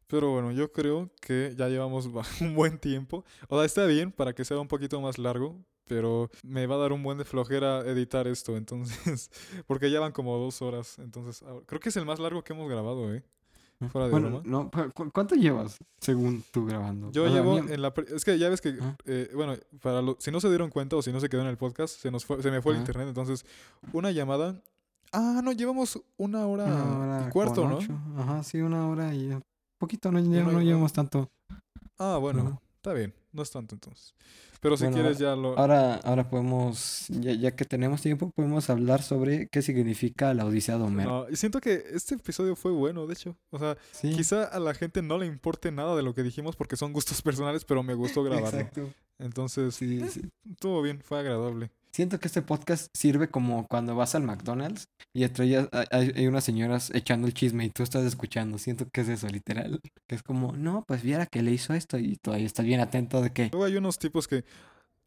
Speaker 1: Pero bueno, yo creo que ya llevamos <laughs> un buen tiempo. O sea, está bien para que sea un poquito más largo, pero me va a dar un buen de flojera editar esto, entonces, <laughs> porque ya van como dos horas, entonces, ahora- creo que es el más largo que hemos grabado, ¿eh? Fuera de
Speaker 2: Bueno, no, ¿cu- cu- ¿cuánto llevas según tú grabando?
Speaker 1: Yo
Speaker 2: O sea,
Speaker 1: llevo en la... Es que ya ves que,
Speaker 2: Ajá.
Speaker 1: eh, bueno, para lo- si no se dieron cuenta o si no se quedó en el podcast, se, nos fue, se me fue el
Speaker 2: Ajá.
Speaker 1: internet. Entonces, una llamada... Ah, no, llevamos una hora,
Speaker 2: una hora
Speaker 1: y cuarto, ¿no?
Speaker 2: ocho. Ajá, sí, una hora y poquito, no, ya no llevamos tanto.
Speaker 1: Ah, bueno, está bien. No es tanto entonces. Pero si
Speaker 2: Bueno,
Speaker 1: quieres ya lo...
Speaker 2: Ahora, ahora podemos, ya, ya que tenemos tiempo, podemos hablar sobre qué significa la Odisea de Homero.
Speaker 1: No, siento que este episodio fue bueno, de hecho. O sea,
Speaker 2: Sí,
Speaker 1: quizá a la gente no le importe nada de lo que dijimos porque son gustos <laughs> personales, pero me gustó grabarlo.
Speaker 2: exacto.
Speaker 1: Entonces,
Speaker 2: Sí,
Speaker 1: eh,
Speaker 2: sí.
Speaker 1: estuvo bien, fue agradable.
Speaker 2: Siento que este podcast sirve como cuando vas al McDonald's y entre ellas hay, hay- unas señoras echando el chisme y tú estás escuchando. Siento que es eso, literal. Que es como, no, pues viera que le hizo esto y todavía estás bien atento de que...
Speaker 1: Luego hay unos tipos que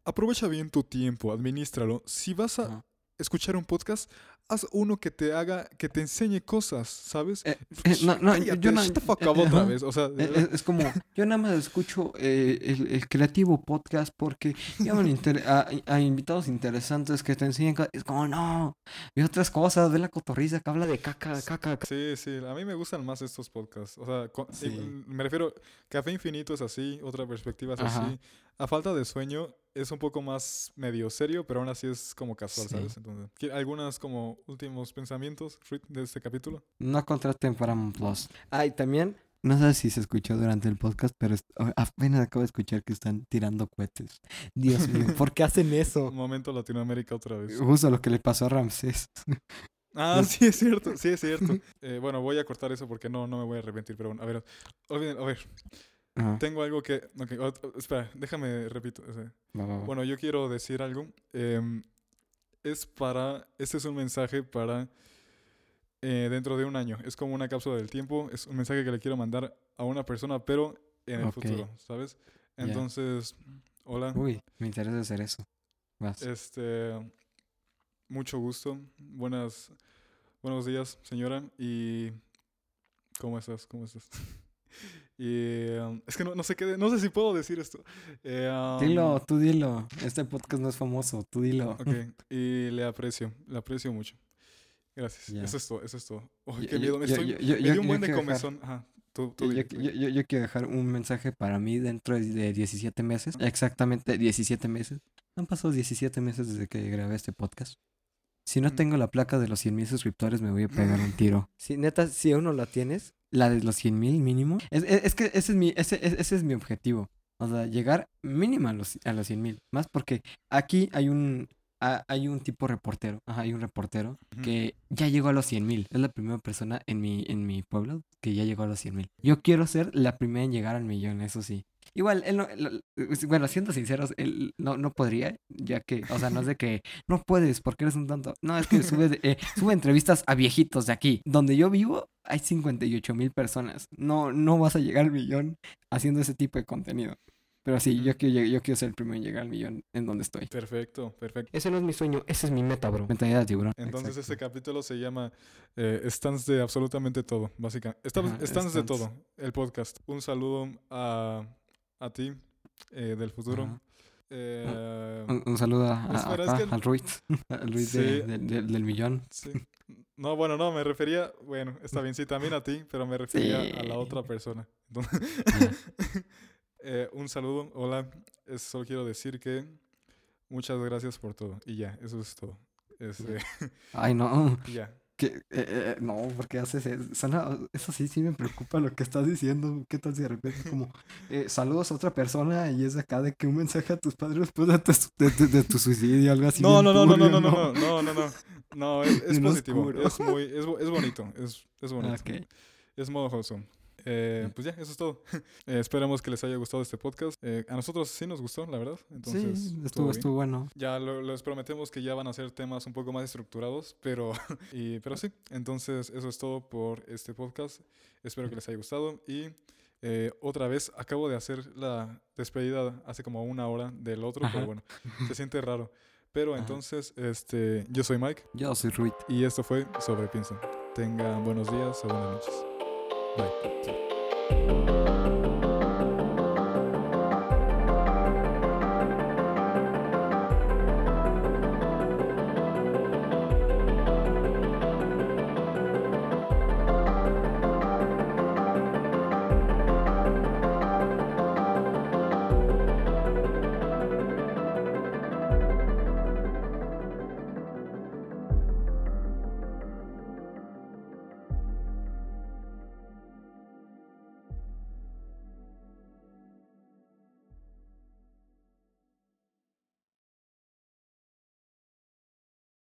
Speaker 1: aprovecha bien tu tiempo, administralo. Si vas a escuchar un podcast, haz uno que te haga, que te enseñe cosas, ¿sabes?
Speaker 2: Eh, eh, no, no,
Speaker 1: Cállate,
Speaker 2: yo no...
Speaker 1: fuck
Speaker 2: eh,
Speaker 1: up otra
Speaker 2: ajá.
Speaker 1: vez. O sea,
Speaker 2: Eh. Es, es como, yo nada más escucho eh, el, el creativo podcast porque llaman a, a invitados interesantes que te enseñan. Es como, no, y otras cosas, ve la cotorriza que habla de caca, caca. caca.
Speaker 1: Sí, sí, a mí me gustan más estos podcasts. O sea,
Speaker 2: Sí.
Speaker 1: me refiero, Café Infinito es así, otra perspectiva es
Speaker 2: Ajá.
Speaker 1: así. A falta de sueño es un poco más medio serio, pero aún así es como casual,
Speaker 2: Sí.
Speaker 1: ¿sabes? Entonces, ¿qui- ¿algunas como últimos pensamientos de este capítulo?
Speaker 2: No contraten Paramount Plus.
Speaker 3: Ah, y también,
Speaker 2: No sé si se escuchó durante el podcast, pero est- apenas acabo de escuchar que están tirando cohetes. Dios mío.
Speaker 3: ¿por qué hacen eso? <laughs>
Speaker 1: Un momento Latinoamérica otra vez.
Speaker 2: Justo lo que le pasó a Ramsés.
Speaker 1: Ah, sí, es cierto, sí, es cierto. <laughs> Eh, bueno, voy a cortar eso porque no, no me voy a arrepentir, pero bueno, a ver, olviden, a ver,
Speaker 2: Ajá,
Speaker 1: tengo algo que... ok, ot- espera, déjame, repito. o sea,
Speaker 2: va, va, va.
Speaker 1: Bueno, yo quiero decir algo. em, es para. Este es un mensaje para. eh, dentro de un año. Es como una cápsula del tiempo. Es un mensaje que le quiero mandar a una persona, pero en el futuro, ¿sabes? Entonces, hola.
Speaker 2: Uy, me interesa hacer eso. Vas.
Speaker 1: Este. Mucho gusto. Buenas. Buenos días, señora. Y. ¿Cómo estás? ¿Cómo estás? <laughs> y. em, es que no, no sé qué. No sé si puedo decir esto. Eh,
Speaker 2: Dilo,
Speaker 1: am,
Speaker 2: tú dilo. Este podcast no es famoso, tú dilo.
Speaker 1: Ok, y le aprecio, le aprecio mucho. Gracias.
Speaker 2: Ya.
Speaker 1: Eso es todo, eso es todo. Oh,
Speaker 2: Yo-
Speaker 1: qué miedo, me
Speaker 2: yo-
Speaker 1: estoy...
Speaker 2: yo- yo-
Speaker 1: me dio un buen de
Speaker 2: quiero dejar-
Speaker 1: comezón. Ajá, tú, tú
Speaker 2: Yo, quiero dejar un mensaje para mí dentro de- de 17 meses. Exactamente 17 meses. Han pasado 17 meses desde que grabé este podcast. Si no tengo la placa de los 100 mil suscriptores, me voy a pegar un <laughs> tiro.
Speaker 3: Si neta, si aún no la tienes,
Speaker 2: La de los 100 mil mínimo. Es, es- es que ese es, mi, ese, ese- ese es mi objetivo. O sea, llegar mínimo a los, a los 100 mil. Más porque aquí hay un, a- hay un tipo reportero. Ajá, hay un reportero que ya llegó a los 100 mil. Es la primera persona en mi, en mi pueblo que ya llegó a los 100 mil. Yo quiero ser la primera en llegar al millón, eso sí. Igual, él no, bueno, siendo sinceros, él no, no podría, ya que, o sea, no es de que no puedes porque eres un tonto. No, es que sube, eh, sube entrevistas a viejitos de aquí. Donde yo vivo hay 58 mil personas. No, no vas a llegar al millón haciendo ese tipo de contenido. Pero sí, yo quiero, yo quiero ser el primero en llegar al millón en donde estoy.
Speaker 1: Perfecto, perfecto.
Speaker 3: ese no es mi sueño, ese es mi meta, bro.
Speaker 2: Mentalidad de tiburón.
Speaker 1: Entonces este
Speaker 2: exacto.
Speaker 1: capítulo se llama eh, Stands de absolutamente todo, básicamente. Estamos,
Speaker 2: Ajá,
Speaker 1: stands de todo, el podcast. Un saludo a, a ti eh, del futuro. Eh,
Speaker 2: Un, un saludo a, a-
Speaker 1: Espera, es
Speaker 2: acá,
Speaker 1: que-
Speaker 2: al Ruiz, <laughs> al Ruiz
Speaker 1: Sí.
Speaker 2: de- de- de- del millón.
Speaker 1: sí. No, bueno, no, me refería, bueno, está bien, sí, también a ti, pero me refería a la otra persona. Entonces, <laughs> eh, un saludo, hola. Es- solo quiero decir que muchas gracias por todo. Y ya, eso es todo. Este,
Speaker 2: Ay, no. <laughs>
Speaker 1: ya.
Speaker 2: Que, eh, eh, no, porque haces eso. Eso sí, sí me preocupa lo que estás diciendo. ¿Qué tal si de repente es como eh, saludos a otra persona y es de acá de que un mensaje a tus padres después de tu, de, de- de tu suicidio, algo así?
Speaker 1: No, no, no, no, no, no, no, no, no, no. No, es, <laughs> es positivo.
Speaker 2: oscuro.
Speaker 1: Es muy, es, es bonito. Es, es bonito.
Speaker 2: Ok.
Speaker 1: Es modo wholesome. Eh, pues ya, eso es todo. <laughs> Eh, esperamos que les haya gustado este podcast. Eh, a nosotros sí nos gustó, la verdad. Entonces,
Speaker 2: sí,
Speaker 1: estuvo
Speaker 2: estuvo, bueno.
Speaker 1: Ya lo- les prometemos que ya van a ser temas un poco más estructurados, pero, <laughs> y, pero sí. Entonces, eso es todo por este podcast. Espero que les haya gustado. Y eh, otra vez, acabo de hacer la despedida hace como una hora del otro,
Speaker 2: Ajá.
Speaker 1: pero bueno, se siente raro. Pero
Speaker 2: Ajá.
Speaker 1: entonces, este, yo soy Mike
Speaker 2: Yo soy Ruiz.
Speaker 1: y esto fue Sobre Piensa. Tengan buenos días o buenas noches. Bye.